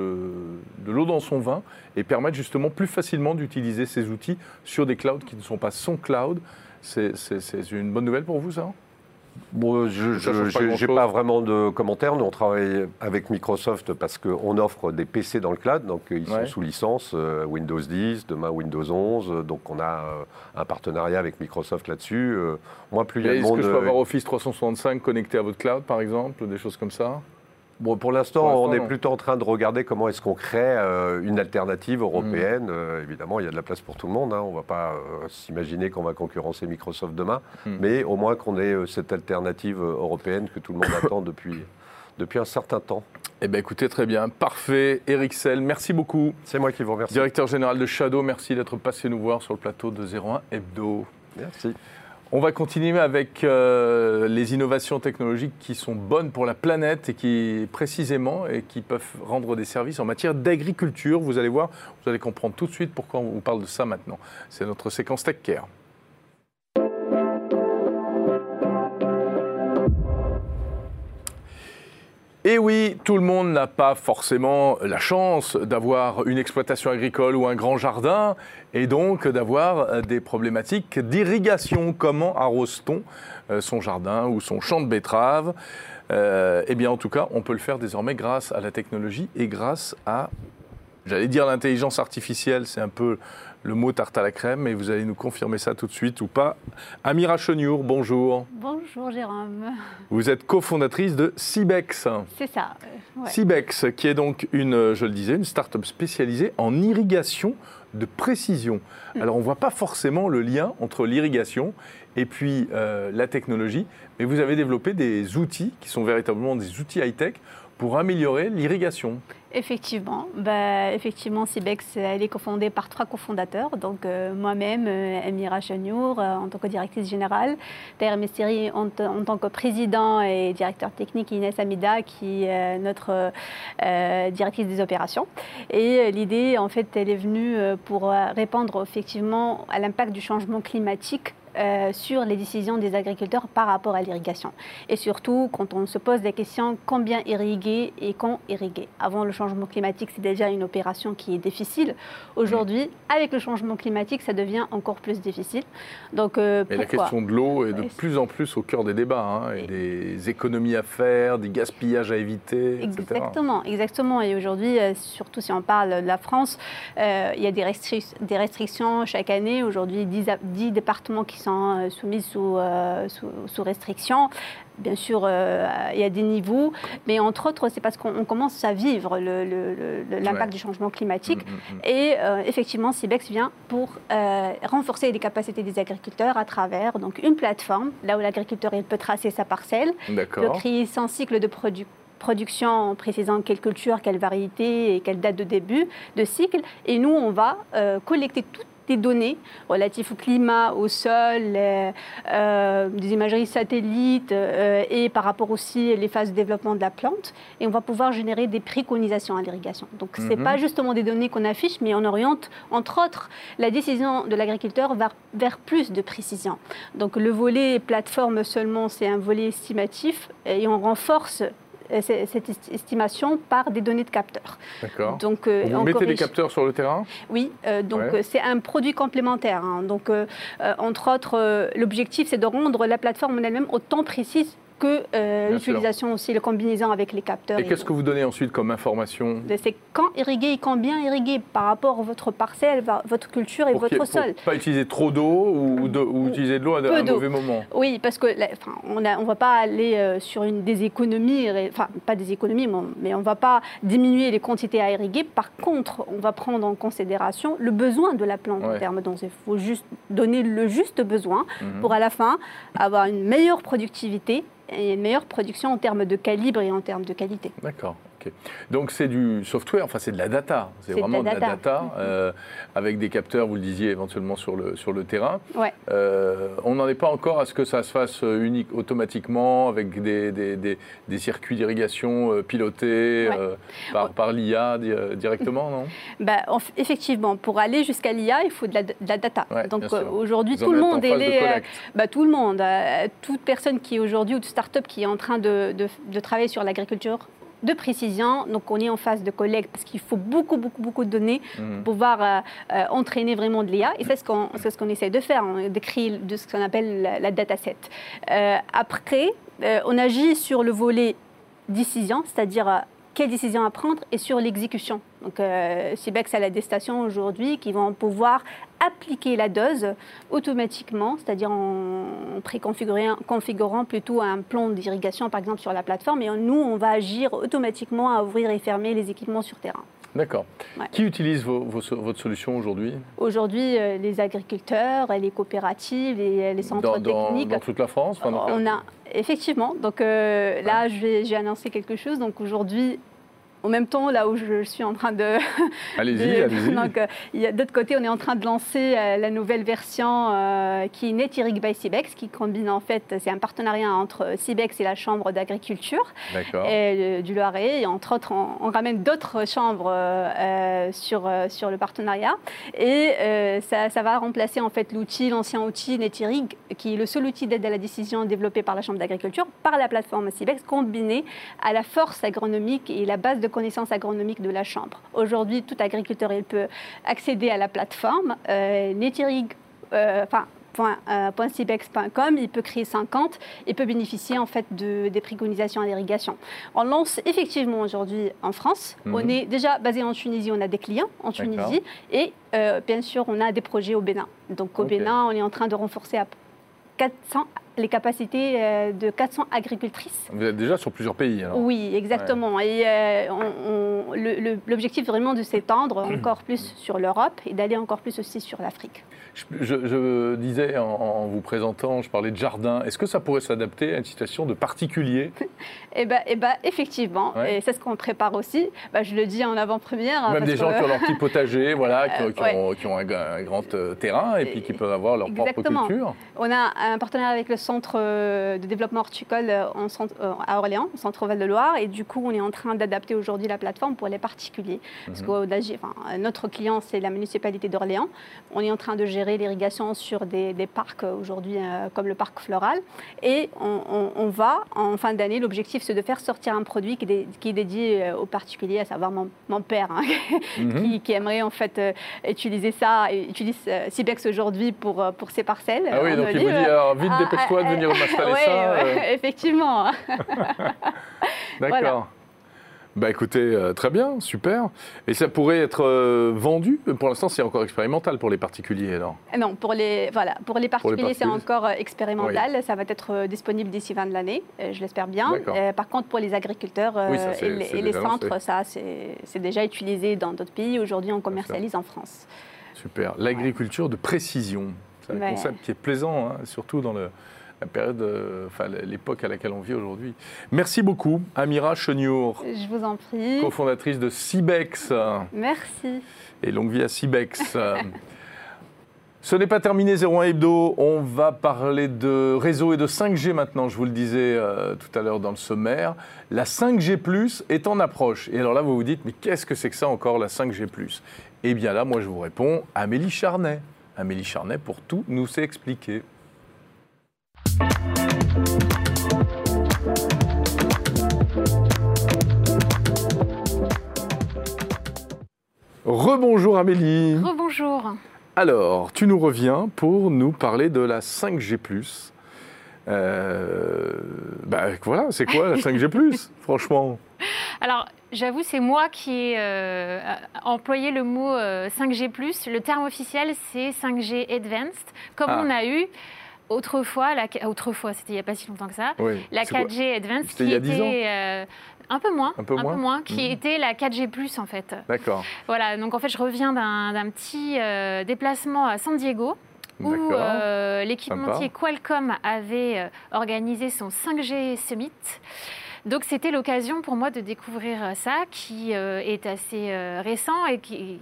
l'eau dans son vin et permettre justement plus facilement d'utiliser ces outils sur des clouds qui ne sont pas son cloud. C'est une bonne nouvelle pour vous, ça? Bon, je n'ai pas, vraiment de commentaires. Nous, on travaille avec Microsoft parce qu'on offre des PC dans le cloud, donc ils sont sous licence euh, Windows 10, demain Windows 11. Donc on a euh, un partenariat avec Microsoft là-dessus. Euh, moi, plus il y a Est-ce que je peux avoir Office 365 connecté à votre cloud, par exemple, des choses comme ça? Bon, pour l'instant, on est plutôt en train de regarder comment est-ce qu'on crée euh, une alternative européenne. Mm. Euh, évidemment, il y a de la place pour tout le monde. Hein. On ne va pas euh, s'imaginer qu'on va concurrencer Microsoft demain, mm. mais au moins qu'on ait cette alternative européenne que tout le monde attend depuis, depuis un certain temps. Eh bien, écoutez, très bien. Parfait. Eric Sell, merci beaucoup. C'est moi qui vous remercie. Directeur général de Shadow, merci d'être passé nous voir sur le plateau de 01 Hebdo. Merci. On va continuer avec euh, les innovations technologiques qui sont bonnes pour la planète et qui, précisément, et qui peuvent rendre des services en matière d'agriculture. Vous allez voir, vous allez comprendre tout de suite pourquoi on vous parle de ça maintenant. C'est notre séquence Tech Care. Et oui, tout le monde n'a pas forcément la chance d'avoir une exploitation agricole ou un grand jardin, et donc d'avoir des problématiques d'irrigation. Comment arrose-t-on euh, son jardin ou son champ de betteraves euh, Eh bien, en tout cas, on peut le faire désormais grâce à la technologie et grâce à, j'allais dire l'intelligence artificielle, c'est un peu le mot tarte à la crème, mais vous allez nous confirmer ça tout de suite ou pas. Amira Cheniour, bonjour. Bonjour Jérôme. Vous êtes cofondatrice de Cibex. C'est ça. Euh, Cibex, qui est donc une, je le disais, une start-up spécialisée en irrigation de précision. Hmm. Alors on ne voit pas forcément le lien entre l'irrigation et puis euh, la technologie, mais vous avez développé des outils qui sont véritablement des outils high-tech pour améliorer l'irrigation. Effectivement, bah, effectivement, Cibex, est cofondée par trois cofondateurs, donc euh, moi-même, euh, Emira Chaniour, euh, en tant que directrice générale, Taher Messiri en, en, tant que président et directeur technique, Inès Amida, qui est notre directrice des opérations. Et l'idée, en fait, elle est venue pour répondre effectivement à l'impact du changement climatique euh, sur les décisions des agriculteurs par rapport à l'irrigation. Et surtout, quand on se pose la question combien irriguer et quand irriguer. Avant le changement climatique, c'est déjà une opération qui est difficile. Aujourd'hui, avec le changement climatique, ça devient encore plus difficile. Donc, euh, la question de l'eau est de plus en plus au cœur des débats. Hein, et des économies à faire, des gaspillages à éviter, Exactement, exactement. Et aujourd'hui, euh, surtout si on parle de la France, il y a des, des restrictions chaque année. Aujourd'hui, 10, 10 départements qui sont euh, soumises euh, sous, sous, restriction. Bien sûr, euh, il y a des niveaux, mais entre autres, c'est parce qu'on commence à vivre l'impact du changement climatique. Mm, mm, mm. Et effectivement, CIBEX vient pour renforcer les capacités des agriculteurs à travers donc, une plateforme, là où l'agriculteur peut tracer sa parcelle, peut créer son cycle de production en précisant quelle culture, quelle variété et quelle date de début de cycle. Et nous, on va collecter toutes des données relatives au climat, au sol, euh, des imageries satellites euh, et par rapport aussi les phases de développement de la plante. Et on va pouvoir générer des préconisations à l'irrigation. Donc ce n'est mhm. pas justement des données qu'on affiche, mais on oriente entre autres la décision de l'agriculteur vers, vers plus de précision. Donc le volet plateforme seulement, c'est un volet estimatif et on renforce cette estimation par des données de capteurs. D'accord. Donc, euh, Vous mettez des capteurs sur le terrain? Oui, euh, donc c'est un produit complémentaire. Hein. Donc, entre autres, l'objectif, c'est de rendre la plateforme en elle-même autant précise que euh, l'utilisation aussi, la combinaison avec les capteurs. Et, qu'est-ce que vous donnez ensuite comme information C'est quand irriguer et quand bien irriguer par rapport à votre parcelle, votre culture et votre sol. Pour pas utiliser trop d'eau ou, ou, utiliser de l'eau à un mauvais moment. Oui, parce que enfin, on ne on va pas aller euh, sur une des économies, enfin pas des économies, mais on ne va pas diminuer les quantités à irriguer. Par contre, on va prendre en considération le besoin de la plante en termes. Donc il faut juste donner le juste besoin mhm. pour à la fin avoir une meilleure productivité et une meilleure production en termes de calibre et en termes de qualité. Ok. Donc c'est du software, enfin c'est de la data. C'est vraiment de la data, euh, avec des capteurs, vous le disiez éventuellement sur le, sur le terrain. Ouais. Euh, on n'en est pas encore à ce que ça se fasse unique, automatiquement, avec des, des, des, circuits d'irrigation pilotés par, par l'IA directement, non? Bah, Effectivement, pour aller jusqu'à l'IA, il faut de la, data. Donc aujourd'hui, tout le monde est... Bah, tout le monde, toute personne qui est aujourd'hui, ou toute start-up qui est en train de, de travailler sur l'agriculture de précision. Donc, on est en phase de collecte parce qu'il faut beaucoup, beaucoup, beaucoup de données mmh. pour pouvoir euh, euh, entraîner vraiment de l'IA. Et c'est ce qu'on ce qu'on essaie de faire. On décrit de ce qu'on appelle la, dataset. Euh, après, on agit sur le volet décision, c'est-à-dire quelle décision à prendre et sur l'exécution. Donc, euh, Cibex a des stations aujourd'hui qui vont pouvoir appliquer la dose automatiquement, c'est-à-dire en préconfigurant plutôt un plan d'irrigation, par exemple, sur la plateforme. Et nous, on va agir automatiquement à ouvrir et fermer les équipements sur terrain. D'accord. Qui utilise votre solution aujourd'hui? Aujourd'hui, euh, les agriculteurs, les coopératives, les, les centres techniques. Dans toute la France On a effectivement. Donc euh, là, j'ai annoncé quelque chose. Donc aujourd'hui, en même temps, là où je suis en train de. Allez-y, allez-y. Donc, euh, d'autre côté, on est en train de lancer euh, la nouvelle version euh, qui est Netirig by Cibex, qui combine en fait, c'est un partenariat entre Cibex et la Chambre d'agriculture du Loiret. Et entre autres, on, ramène d'autres chambres sur, sur le partenariat. Et ça, ça, va remplacer en fait l'outil, l'ancien outil Netirig, qui est le seul outil d'aide à la décision développé par la Chambre d'agriculture, par la plateforme Cibex, combiné à la force agronomique et la base de connaissances agronomiques de la Chambre. Aujourd'hui, tout agriculteur il peut accéder à la plateforme euh, euh enfin, .cibex.com, il peut créer 50 et peut bénéficier en fait de, des préconisations à l'irrigation. On lance effectivement aujourd'hui en France. Mhm. On est déjà basé en Tunisie, on a des clients en Tunisie et euh, bien sûr on a des projets au Bénin. Donc au Bénin, on est en train de renforcer à 400 les capacités euh, de 400 agricultrices. Vous êtes déjà sur plusieurs pays. Oui, exactement. Et euh, l'objectif vraiment de s'étendre encore plus sur l'Europe et d'aller encore plus aussi sur l'Afrique. Je, disais en, vous présentant, je parlais de jardin. Est-ce que ça pourrait s'adapter à une situation de particulier? Eh bien, eh ben, effectivement. Et c'est ce qu'on prépare aussi. Bah, je le dis en avant-première. Hein, Même des gens qui ont leur petit potager, voilà, qui, ont, un, grand euh, terrain et puis qui peuvent avoir leur propre culture. On a un partenaire avec le centre euh, de développement horticole euh, à Orléans, au centre Val-de-Loire. Et du coup, on est en train d'adapter aujourd'hui la plateforme pour les particuliers. Parce mhm. que notre client, c'est la municipalité d'Orléans. On est en train de gérer l'irrigation sur des, parcs aujourd'hui euh, comme le parc floral. Et on, va, en fin d'année, l'objectif c'est de faire sortir un produit qui est, dédié euh, aux particuliers, à savoir mon, père, hein, mhm. qui, aimerait en fait euh, utiliser ça, utilise Cibex aujourd'hui pour, pour ses parcelles. Ah oui, donc il vous dit, alors, vite ah, de venir m'installer ça. effectivement. D'accord. Bah écoutez, euh, très bien, super. Et ça pourrait être euh, vendu? Pour l'instant, c'est encore expérimental pour les particuliers, alors Non, pour les, voilà, pour les particuliers, c'est encore euh, expérimental. Ça va être disponible d'ici fin de l'année, je l'espère bien. par contre, pour les agriculteurs et, les, centres, ça, c'est déjà utilisé dans d'autres pays. Aujourd'hui, on commercialise en France. Super. L'agriculture de précision, c'est un concept qui est plaisant, hein, surtout dans le la période, euh, enfin l'époque à laquelle on vit aujourd'hui. Merci beaucoup, Amira Cheniour. Je vous en prie. Cofondatrice de Cibex. Merci. Et longue vie à Cibex. Ce n'est pas terminé 01 Hebdo, on va parler de réseau et de 5G maintenant, je vous le disais euh, tout à l'heure dans le sommaire. La 5G ⁇ est en approche. Et alors là, vous vous dites, mais qu'est-ce que c'est que ça encore, la 5G ⁇ Eh bien là, moi je vous réponds, Amélie Charnet. Amélie Charnet pour tout nous expliquer. Rebonjour Amélie. Rebonjour. Alors, tu nous reviens pour nous parler de la 5G+. Euh, bah, voilà, c'est quoi la 5G+, franchement? Alors, j'avoue, c'est moi qui ai euh, employé le mot 5G+. Euh, le terme officiel, c'est 5G Advanced, comme ah. on a eu autrefois, la, autrefois, c'était il n'y a pas si longtemps que ça, la 4G Advanced qui était euh, un peu moins, un peu moins, qui mhm. était la 4G en fait. D'accord. Voilà, donc en fait je reviens d'un petit euh, déplacement à San Diego où euh, l'équipementier Qualcomm avait organisé son 5G Summit. Donc c'était l'occasion pour moi de découvrir ça, qui est assez récent et qui,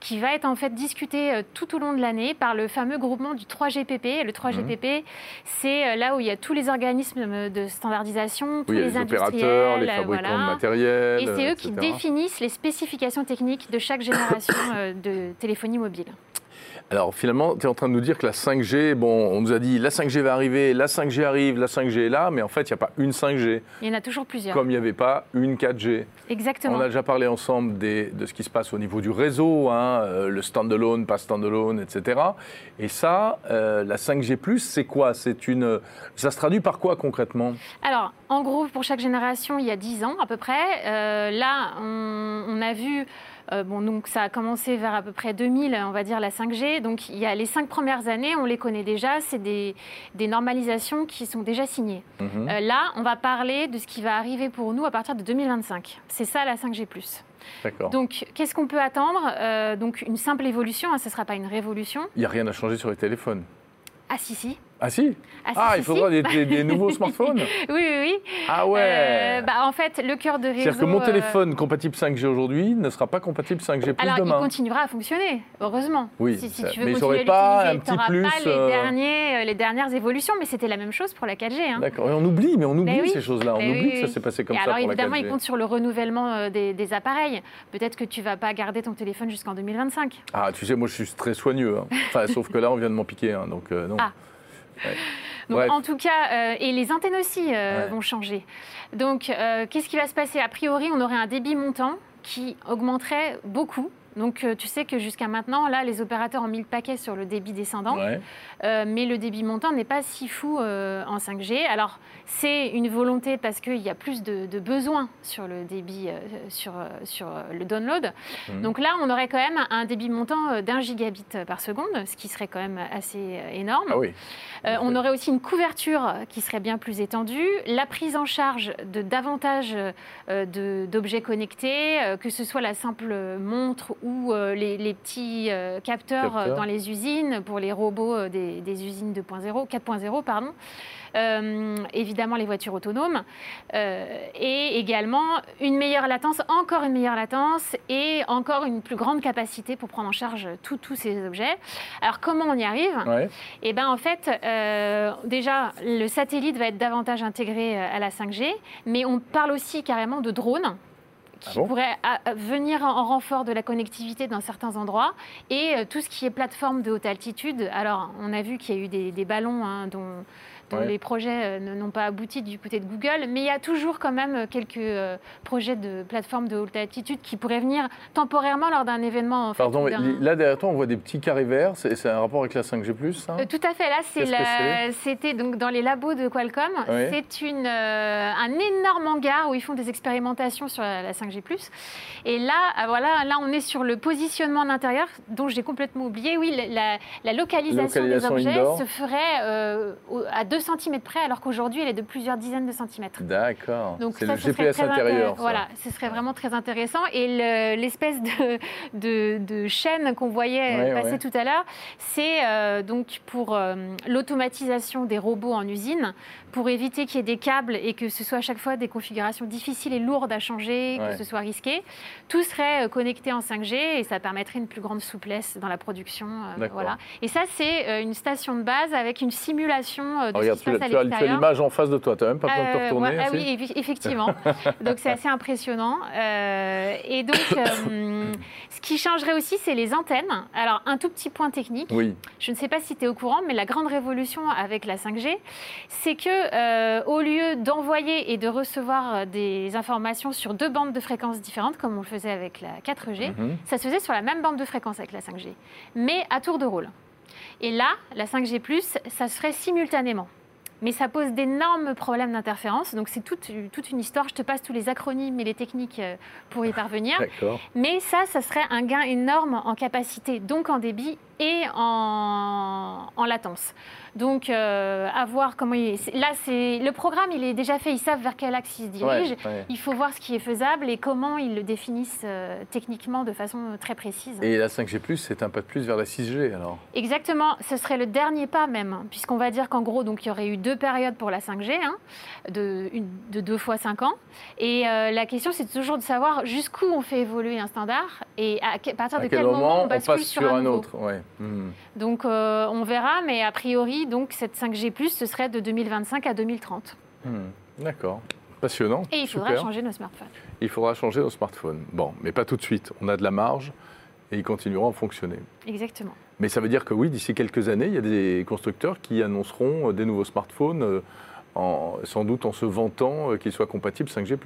qui va être en fait discuté tout au long de l'année par le fameux groupement du 3GPP. Le 3GPP, mhm. c'est là où il y a tous les organismes de standardisation, tous les, les opérateurs, les fabricants de matériel. Et c'est eux qui définissent les spécifications techniques de chaque génération de téléphonie mobile. Alors finalement, tu es en train de nous dire que la 5G, bon, on nous a dit la 5G va arriver, la 5G arrive, la 5G est là, mais en fait, il n'y a pas une 5G. Il y en a toujours plusieurs. Comme il n'y avait pas une 4G. Exactement. On a déjà parlé ensemble de ce qui se passe au niveau du réseau, hein, euh, le standalone, pas standalone, etc. Et ça, euh, la 5G+, c'est quoi? C'est une, Ça se traduit par quoi concrètement? Alors, en gros, pour chaque génération, il y a 10 ans à peu près. Euh, là, on a vu euh, bon, donc ça a commencé vers à peu près 2000, on va dire, la 5G. Donc il y a les cinq premières années, on les connaît déjà, c'est des, normalisations qui sont déjà signées. Mhm. Euh, là, on va parler de ce qui va arriver pour nous à partir de 2025. C'est ça la 5G. Donc, qu'est-ce qu'on peut attendre? Euh, Donc, une simple évolution, hein, ce ne sera pas une révolution. Il n'y a rien à changer sur les téléphones. Ah, si, si. Ah si Ah, ah il faudra des, nouveaux smartphones Oui, oui, oui. Ah ouais euh, bah, En fait, le cœur de réseau... C'est-à-dire que mon euh, téléphone compatible 5G aujourd'hui ne sera pas compatible 5G plus Alors, demain. il continuera à fonctionner, heureusement. Oui, si, tu veux mais j'aurais pas un petit plus... pas les, euh, derniers, les dernières évolutions, mais c'était la même chose pour la 4G. Hein. D'accord, et on oublie, mais on oublie ces choses-là. On oublie que ça s'est passé comme ça alors, pour évidemment, il compte sur le renouvellement des, des appareils. Peut-être que tu ne vas pas garder ton téléphone jusqu'en 2025. Ah, tu sais, moi, je suis très soigneux. Hein. Enfin, sauf que là, on vient de m'en piquer, donc non. Ah. Donc, en tout cas, euh, et les antennes aussi euh, vont changer. Donc, euh, qu'est-ce qui va se passer? A priori, on aurait un débit montant qui augmenterait beaucoup donc euh, tu sais que jusqu'à maintenant, là, les opérateurs ont mis le paquet sur le débit descendant, euh, mais le débit montant n'est pas si fou euh, en 5G. Alors c'est une volonté parce qu'il y a plus de, besoins sur le débit, sur, sur le download. Mhm. Donc là, on aurait quand même un débit montant d'un gigabit par seconde, ce qui serait quand même assez énorme. Ah oui. on aurait aussi une couverture qui serait bien plus étendue, la prise en charge de davantage d'objets connectés, que ce soit la simple montre ou euh, les, petits euh, capteurs, euh, dans les usines pour les robots des, usines 2.0, 4.0, pardon. évidemment les voitures autonomes, et également une meilleure latence, encore une meilleure latence, et encore une plus grande capacité pour prendre en charge tous ces objets. Alors comment on y arrive? Eh bien en fait, déjà le satellite va être davantage intégré à la 5G, mais on parle aussi carrément de drones qui ah pourrait venir en renfort de la connectivité dans certains endroits. Et euh, tout ce qui est plateforme de haute altitude. Alors, on a vu qu'il y a eu des, ballons hein, dont les projets euh, n'ont pas abouti du côté de Google, mais il y a toujours quand même euh, quelques euh, projets de plateformes de haute altitude qui pourraient venir temporairement lors d'un événement. En fait, Pardon, mais là derrière toi, on voit des petits carrés verts, c'est un rapport avec la 5G, ça hein Tout à fait, là c'était donc dans les labos de Qualcomm, c'est un énorme hangar où ils font des expérimentations sur la 5G+. Et là, voilà, là on est sur le positionnement d'intérieur dont j'ai complètement oublié. Oui, la, localisation, des objets se ferait à 200 centimètres près, alors qu'aujourd'hui, elle est de plusieurs dizaines de centimètres. D'accord. Donc c'est le GPS intérieur. Voilà, ce serait vraiment très intéressant. Et l'espèce de, de, de, chaîne qu'on voyait euh, passer tout à l'heure, c'est euh, donc pour euh, l'automatisation des robots en usine, pour éviter qu'il y ait des câbles et que ce soit à chaque fois des configurations difficiles et lourdes à changer, que ce soit risqué. Tout serait connecté en 5G et ça permettrait une plus grande souplesse dans la production. Euh. Et ça, c'est une station de base avec une simulation de oh, tu, as, l'image en face de toi, tu n'as même pas besoin de te euh, retourner. ah oui, effectivement. donc c'est assez impressionnant. Euh, et donc, euh, ce qui changerait aussi, c'est les antennes. Alors, un tout petit point technique. Oui. Je ne sais pas si tu es au courant, mais la grande révolution avec la 5G, c'est que au lieu d'envoyer et de recevoir des informations sur deux bandes de fréquences différentes, comme on le faisait avec la 4G, mhm. ça se faisait sur la même bande de fréquence avec la 5G, mais à tour de rôle. Et là, la 5G, ça se ferait simultanément. Mais ça pose d'énormes problèmes d'interférence. Donc, c'est toute, toute, une histoire. Je te passe tous les acronymes et les techniques euh, pour y parvenir. Mais ça, ça serait un gain énorme en capacité, donc en débit et en, en latence. Donc, euh, à voir comment il est. Là, c'est le programme, il est déjà fait. Ils savent vers quel axe ils se dirigent. Il faut voir ce qui est faisable et comment ils le définissent euh, techniquement de façon très précise. Et la 5G+, c'est un pas de plus vers la 6G, alors Exactement. Ce serait le dernier pas même, hein, puisqu'on va dire qu'en gros, donc il y aurait eu deux périodes pour la 5G, hein, de, de, deux fois cinq ans. Et euh, la question, c'est toujours de savoir jusqu'où on fait évoluer un standard et à, partir de quel, moment, on bascule sur, un, autre. Hmm. Donc, on verra, mais a priori donc cette 5G+, ce serait de 2025 à 2030. Hmm, d'accord. Passionnant. Et il faudra changer nos smartphones. Il faudra changer nos smartphones. Bon, mais pas tout de suite. On a de la marge et ils continueront à fonctionner. Exactement. Mais ça veut dire que oui, d'ici quelques années, il y a des constructeurs qui annonceront euh, des nouveaux smartphones, euh, en, sans doute en se vantant euh, qu'ils soient compatibles 5G.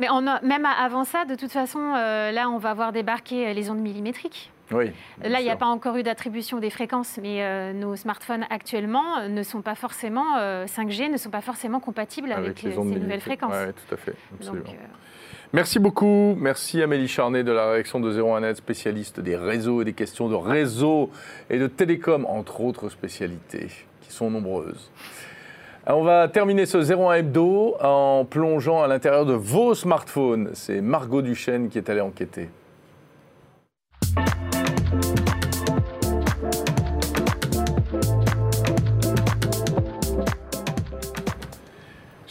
Mais on a, même avant ça, de toute façon, là, on va voir débarquer les ondes millimétriques. Là, il n'y a pas encore eu d'attribution des fréquences, mais euh, nos smartphones actuellement euh, ne sont pas forcément 5G, euh, ne sont pas forcément compatibles avec, ces nouvelles fréquences. Oui, tout à fait, Merci beaucoup. Merci Amélie Charnet de la réaction de 01net, spécialiste des réseaux et des questions de réseau et de télécom, entre autres spécialités qui sont nombreuses. On va terminer ce 01 hebdo en plongeant à l'intérieur de vos smartphones. C'est Margot Duchesne qui est allée enquêter.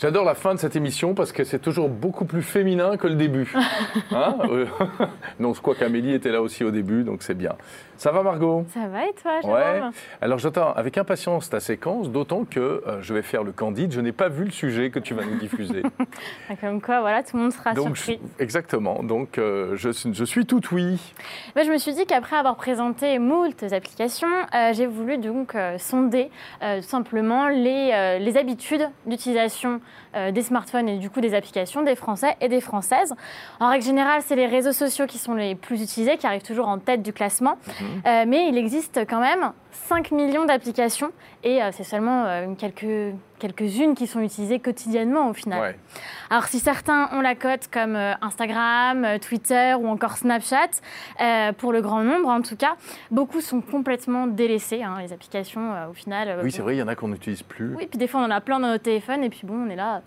J'adore la fin de cette émission parce que c'est toujours beaucoup plus féminin que le début. Hein non, je crois qu'Amélie était là aussi au début, donc c'est bien. Ça va Margot? Ça va et toi Jérôme? Ouais. Alors j'attends avec impatience ta séquence, d'autant que euh, je vais faire le candide. Je n'ai pas vu le sujet que tu vas nous diffuser. Comme quoi, voilà, tout le monde sera surpris. exactement. Donc euh, je, je, suis tout oui. Ben, je me suis dit qu'après avoir présenté moult applications, euh, j'ai voulu donc sonder simplement les, les habitudes d'utilisation des smartphones et du coup des applications des Français et des Françaises. En règle générale, c'est les réseaux sociaux qui sont les plus utilisés, qui arrivent toujours en tête du classement. Mhm. Euh, mais il existe quand même 5 millions d'applications et euh, c'est seulement euh, quelques, quelques-unes qui sont utilisées quotidiennement au final. Alors si certains ont la cote comme Instagram, Twitter ou encore Snapchat, pour le grand nombre en tout cas, beaucoup sont complètement délaissés, hein, les applications au final. oui, c'est vrai, il y en a qu'on n'utilise plus. Oui, puis des fois on en a plein dans notre téléphone et puis bon, on est là.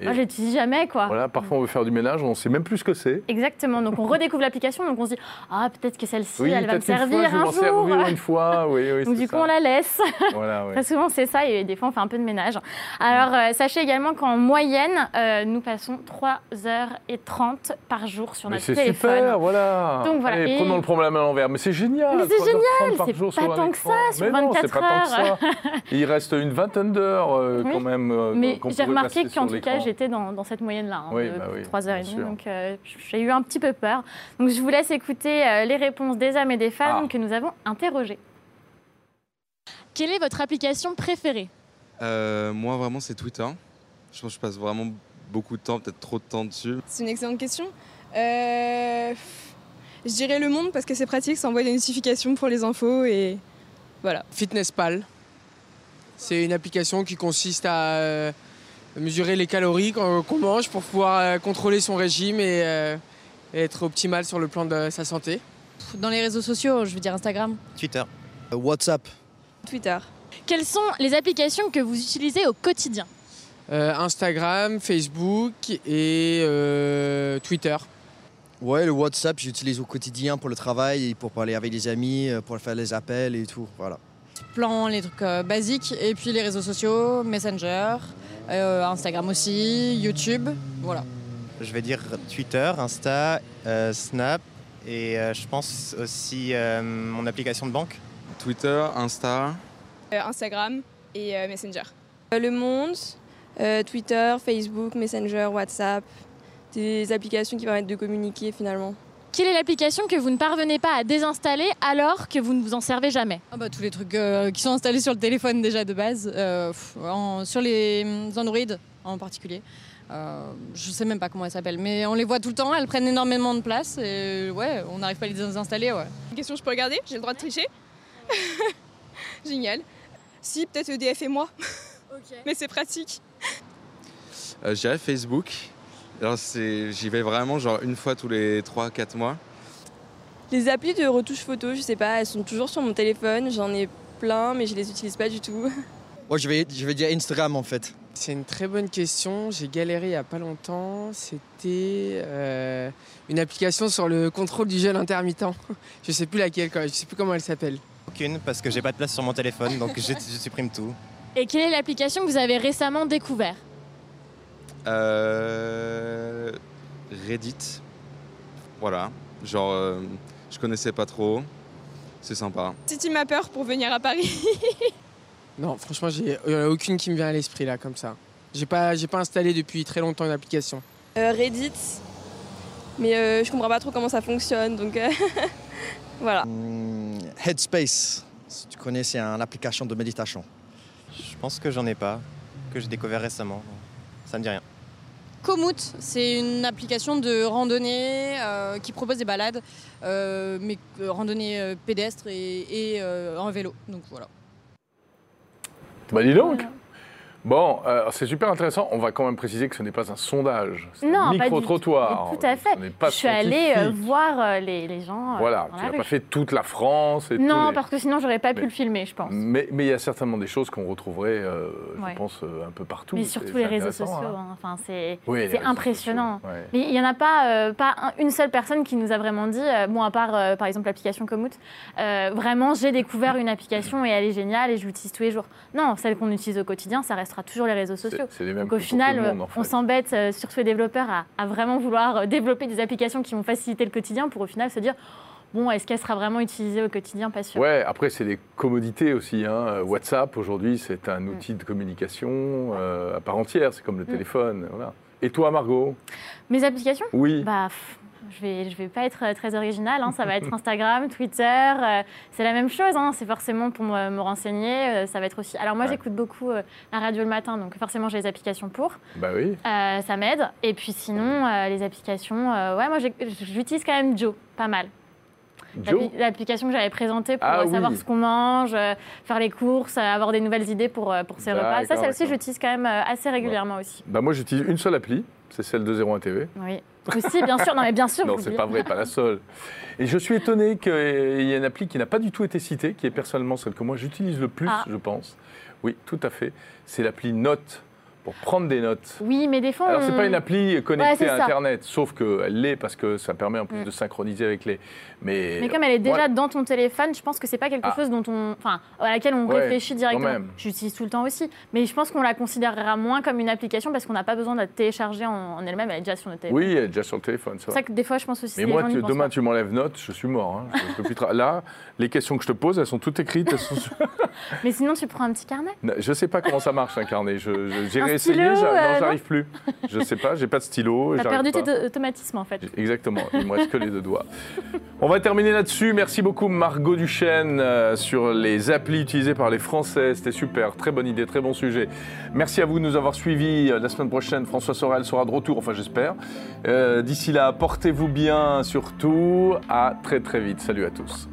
Moi, je l'utilise jamais, quoi. Voilà, parfois on veut faire du ménage, on ne sait même plus ce que c'est. Exactement. Donc on redécouvre l'application, donc on se dit ah peut-être que celle-ci, elle va me servir un jour. servir une fois, oui, oui. Donc du coup on la laisse. Voilà, Très souvent c'est ça et des fois on fait un peu de ménage. Alors euh, sachez également qu'en moyenne, euh, nous passons 3h30 par jour sur notre téléphone. C'est super, voilà. Donc voilà. et... prenons le problème à l'envers. Mais c'est génial. Mais c'est génial. C'est pas tant que ça sur Mais 24 non, pas Tant que ça. Il reste une vingtaine d'heures euh, quand même. Mais j'ai remarqué qu'en tout cas j'étais dans, dans cette moyenne-là, hein, de bah 3h30. Donc euh, j'ai eu un petit peu peur. Donc je vous laisse écouter euh, les réponses des hommes et des femmes ah. que nous avons interrogées. Quelle est votre application préférée? Euh, Moi, vraiment, c'est Twitter. Je pense que je passe vraiment beaucoup de temps, peut-être trop de temps dessus. C'est une excellente question. je dirais Le Monde parce que c'est pratique, ça envoie des notifications pour les infos et voilà. FitnessPal. C'est une application qui consiste à mesurer les calories qu'on mange pour pouvoir euh, contrôler son régime euh, et, être optimal sur le plan de sa santé. Dans les réseaux sociaux, je veux dire Instagram. Twitter. Euh, WhatsApp. Twitter. Quelles sont les applications que vous utilisez au quotidien? Instagram, Facebook et Twitter. Ouais, le WhatsApp, j'utilise au quotidien pour le travail, pour parler avec des amis, pour faire les appels et tout. Voilà. Plan, les trucs basiques, et puis les réseaux sociaux, Messenger, euh, Instagram aussi, YouTube, voilà. Je vais dire Twitter, Insta, euh, Snap et euh, je pense aussi mon application de banque. Twitter, Insta. Instagram et Messenger. Le Monde, Twitter, Facebook, Messenger, WhatsApp, des applications qui permettent de communiquer finalement. Quelle est l'application que vous ne parvenez pas à désinstaller alors que vous ne vous en servez jamais ah bah, Tous les trucs euh, qui sont installés sur le téléphone déjà de base, euh, sur les mm, Android en particulier. Euh, je sais même pas comment elles s'appellent, mais on les voit tout le temps, elles prennent énormément de place et ouais, on n'arrive pas à les désinstaller. Ouais. Une question, je peux regarder J'ai le droit de tricher Génial. Si, peut-être EDF et moi. mais c'est pratique. je dirais Facebook. Alors j'y vais vraiment genre une fois tous les 3-4 mois. Les applis de retouche photo, je sais pas, elles sont toujours sur mon téléphone. J'en ai plein, mais je les utilise pas du tout. Moi, je vais, je vais dire Instagram en fait. C'est une très bonne question. J'ai galéré il y a pas longtemps. C'était euh, une application sur le contrôle du gel intermittent. Je sais plus laquelle, je sais plus comment elle s'appelle. Aucune, parce que j'ai pas de place sur mon téléphone, donc je, je supprime tout. Et quelle est l'application que vous avez récemment découvert? Euh, Reddit. Voilà. Genre, euh, je connaissais pas trop. C'est sympa. City Mapper pour venir à Paris. non, franchement, il n'y en a aucune qui me vient à l'esprit là, comme ça. J'ai pas, j'ai pas installé depuis très longtemps une application. Euh, Reddit. Mais euh, je comprends pas trop comment ça fonctionne, donc voilà. Hmm, Headspace, si tu connais, c'est une application de méditation. Je pense que j'en ai pas, que j'ai découvert récemment. Ça me dit rien. Komoot, c'est une application de randonnée euh, qui propose des balades, euh, mais euh, randonnée pédestre et, en vélo. Donc voilà. Bah dis donc Bon, euh, c'est super intéressant. On va quand même préciser que ce n'est pas un sondage. Non, un micro-trottoir. Tout à fait. je suis allée euh, voir euh, les, gens. voilà, tu n'as pas fait toute la France. Et non, parce que sinon, j'aurais pas pu le filmer, je pense. Mais il y a certainement des choses qu'on retrouverait, je pense, un peu partout. Mais surtout les réseaux sociaux. Hein. Hein. Enfin, c'est impressionnant. Mais il n'y en a pas, pas une seule personne qui nous a vraiment dit, bon, à part par exemple l'application Komoot, vraiment, j'ai découvert une application et elle est géniale et je l'utilise tous les jours. Non, celle qu'on utilise au quotidien, ça toujours les réseaux sociaux. Donc au final, on s'embête, euh, surtout les développeurs, à, vraiment vouloir euh, développer des applications qui vont faciliter le quotidien pour au final se dire bon, est-ce qu'elle sera vraiment utilisée au quotidien? Pas sûr. Ouais, après, c'est des commodités aussi. Hein. WhatsApp, aujourd'hui, c'est un outil de communication euh, à part entière. C'est comme le mm. téléphone. Voilà. Et toi, Margot? Mes applications? Oui. Bah, je vais, je vais pas être euh, très originale. Hein. Ça va être Instagram, Twitter. Euh, c'est la même chose. Hein. C'est forcément pour me, renseigner. Euh, ça va être aussi. Alors moi, j'écoute beaucoup la radio le matin, donc forcément j'ai les applications pour. Bah oui. ça m'aide. Et puis sinon, les applications. ouais, moi j'utilise quand même Joe, pas mal. L'application que j'avais présentée pour ah savoir ce qu'on mange, faire les courses, avoir des nouvelles idées pour, pour ses repas. Ça, celle-ci, j'utilise quand même assez régulière aussi. Bah moi, j'utilise une seule appli, c'est celle de 01 TV. Oui. Bien sûr. Non, mais bien sûr. non, c'est pas vrai, pas la seule. Et je suis étonné qu'il y ait une appli qui n'a pas du tout été citée, qui est personnellement celle que moi j'utilise le plus, ah. je pense. Oui, tout à fait. C'est l'appli Note pour prendre des notes. Oui, mais des fois. Alors, c'est pas une appli connectée à Internet, sauf qu'elle l'est parce que ça permet en plus mm. de synchroniser avec les. Mais, mais comme elle est déjà dans ton téléphone, je pense que c'est pas quelque ah. chose dont on, enfin, à laquelle on réfléchit directement. J'utilise tout le temps aussi, mais je pense qu'on la considérera moins comme une application parce qu'on n'a pas besoin de la télécharger en, elle-même. Elle est déjà sur notre téléphone. Oui, elle est déjà sur le téléphone. C'est ça que des fois, je pense aussi. Mais moi, demain, tu m'enlèves notes, je suis mort. Hein. Là, les questions que je te pose, elles sont toutes écrites. mais sinon, tu prends un petit carnet? Je sais pas comment ça marche un carnet. J'ai essayé. Euh, j'arrive plus. Je sais pas, j'ai pas de stylo. T'as perdu tes automatismes en fait. Exactement, il me reste que les deux doigts. On va terminer là-dessus. Merci beaucoup Margot Duchesne euh, sur les applis utilisées par les Français. C'était super, très bonne idée, très bon sujet. Merci à vous de nous avoir suivis. Euh, la semaine prochaine, François Sorel sera de retour, enfin j'espère. D'ici là, portez-vous bien surtout. À très très vite. Salut à tous.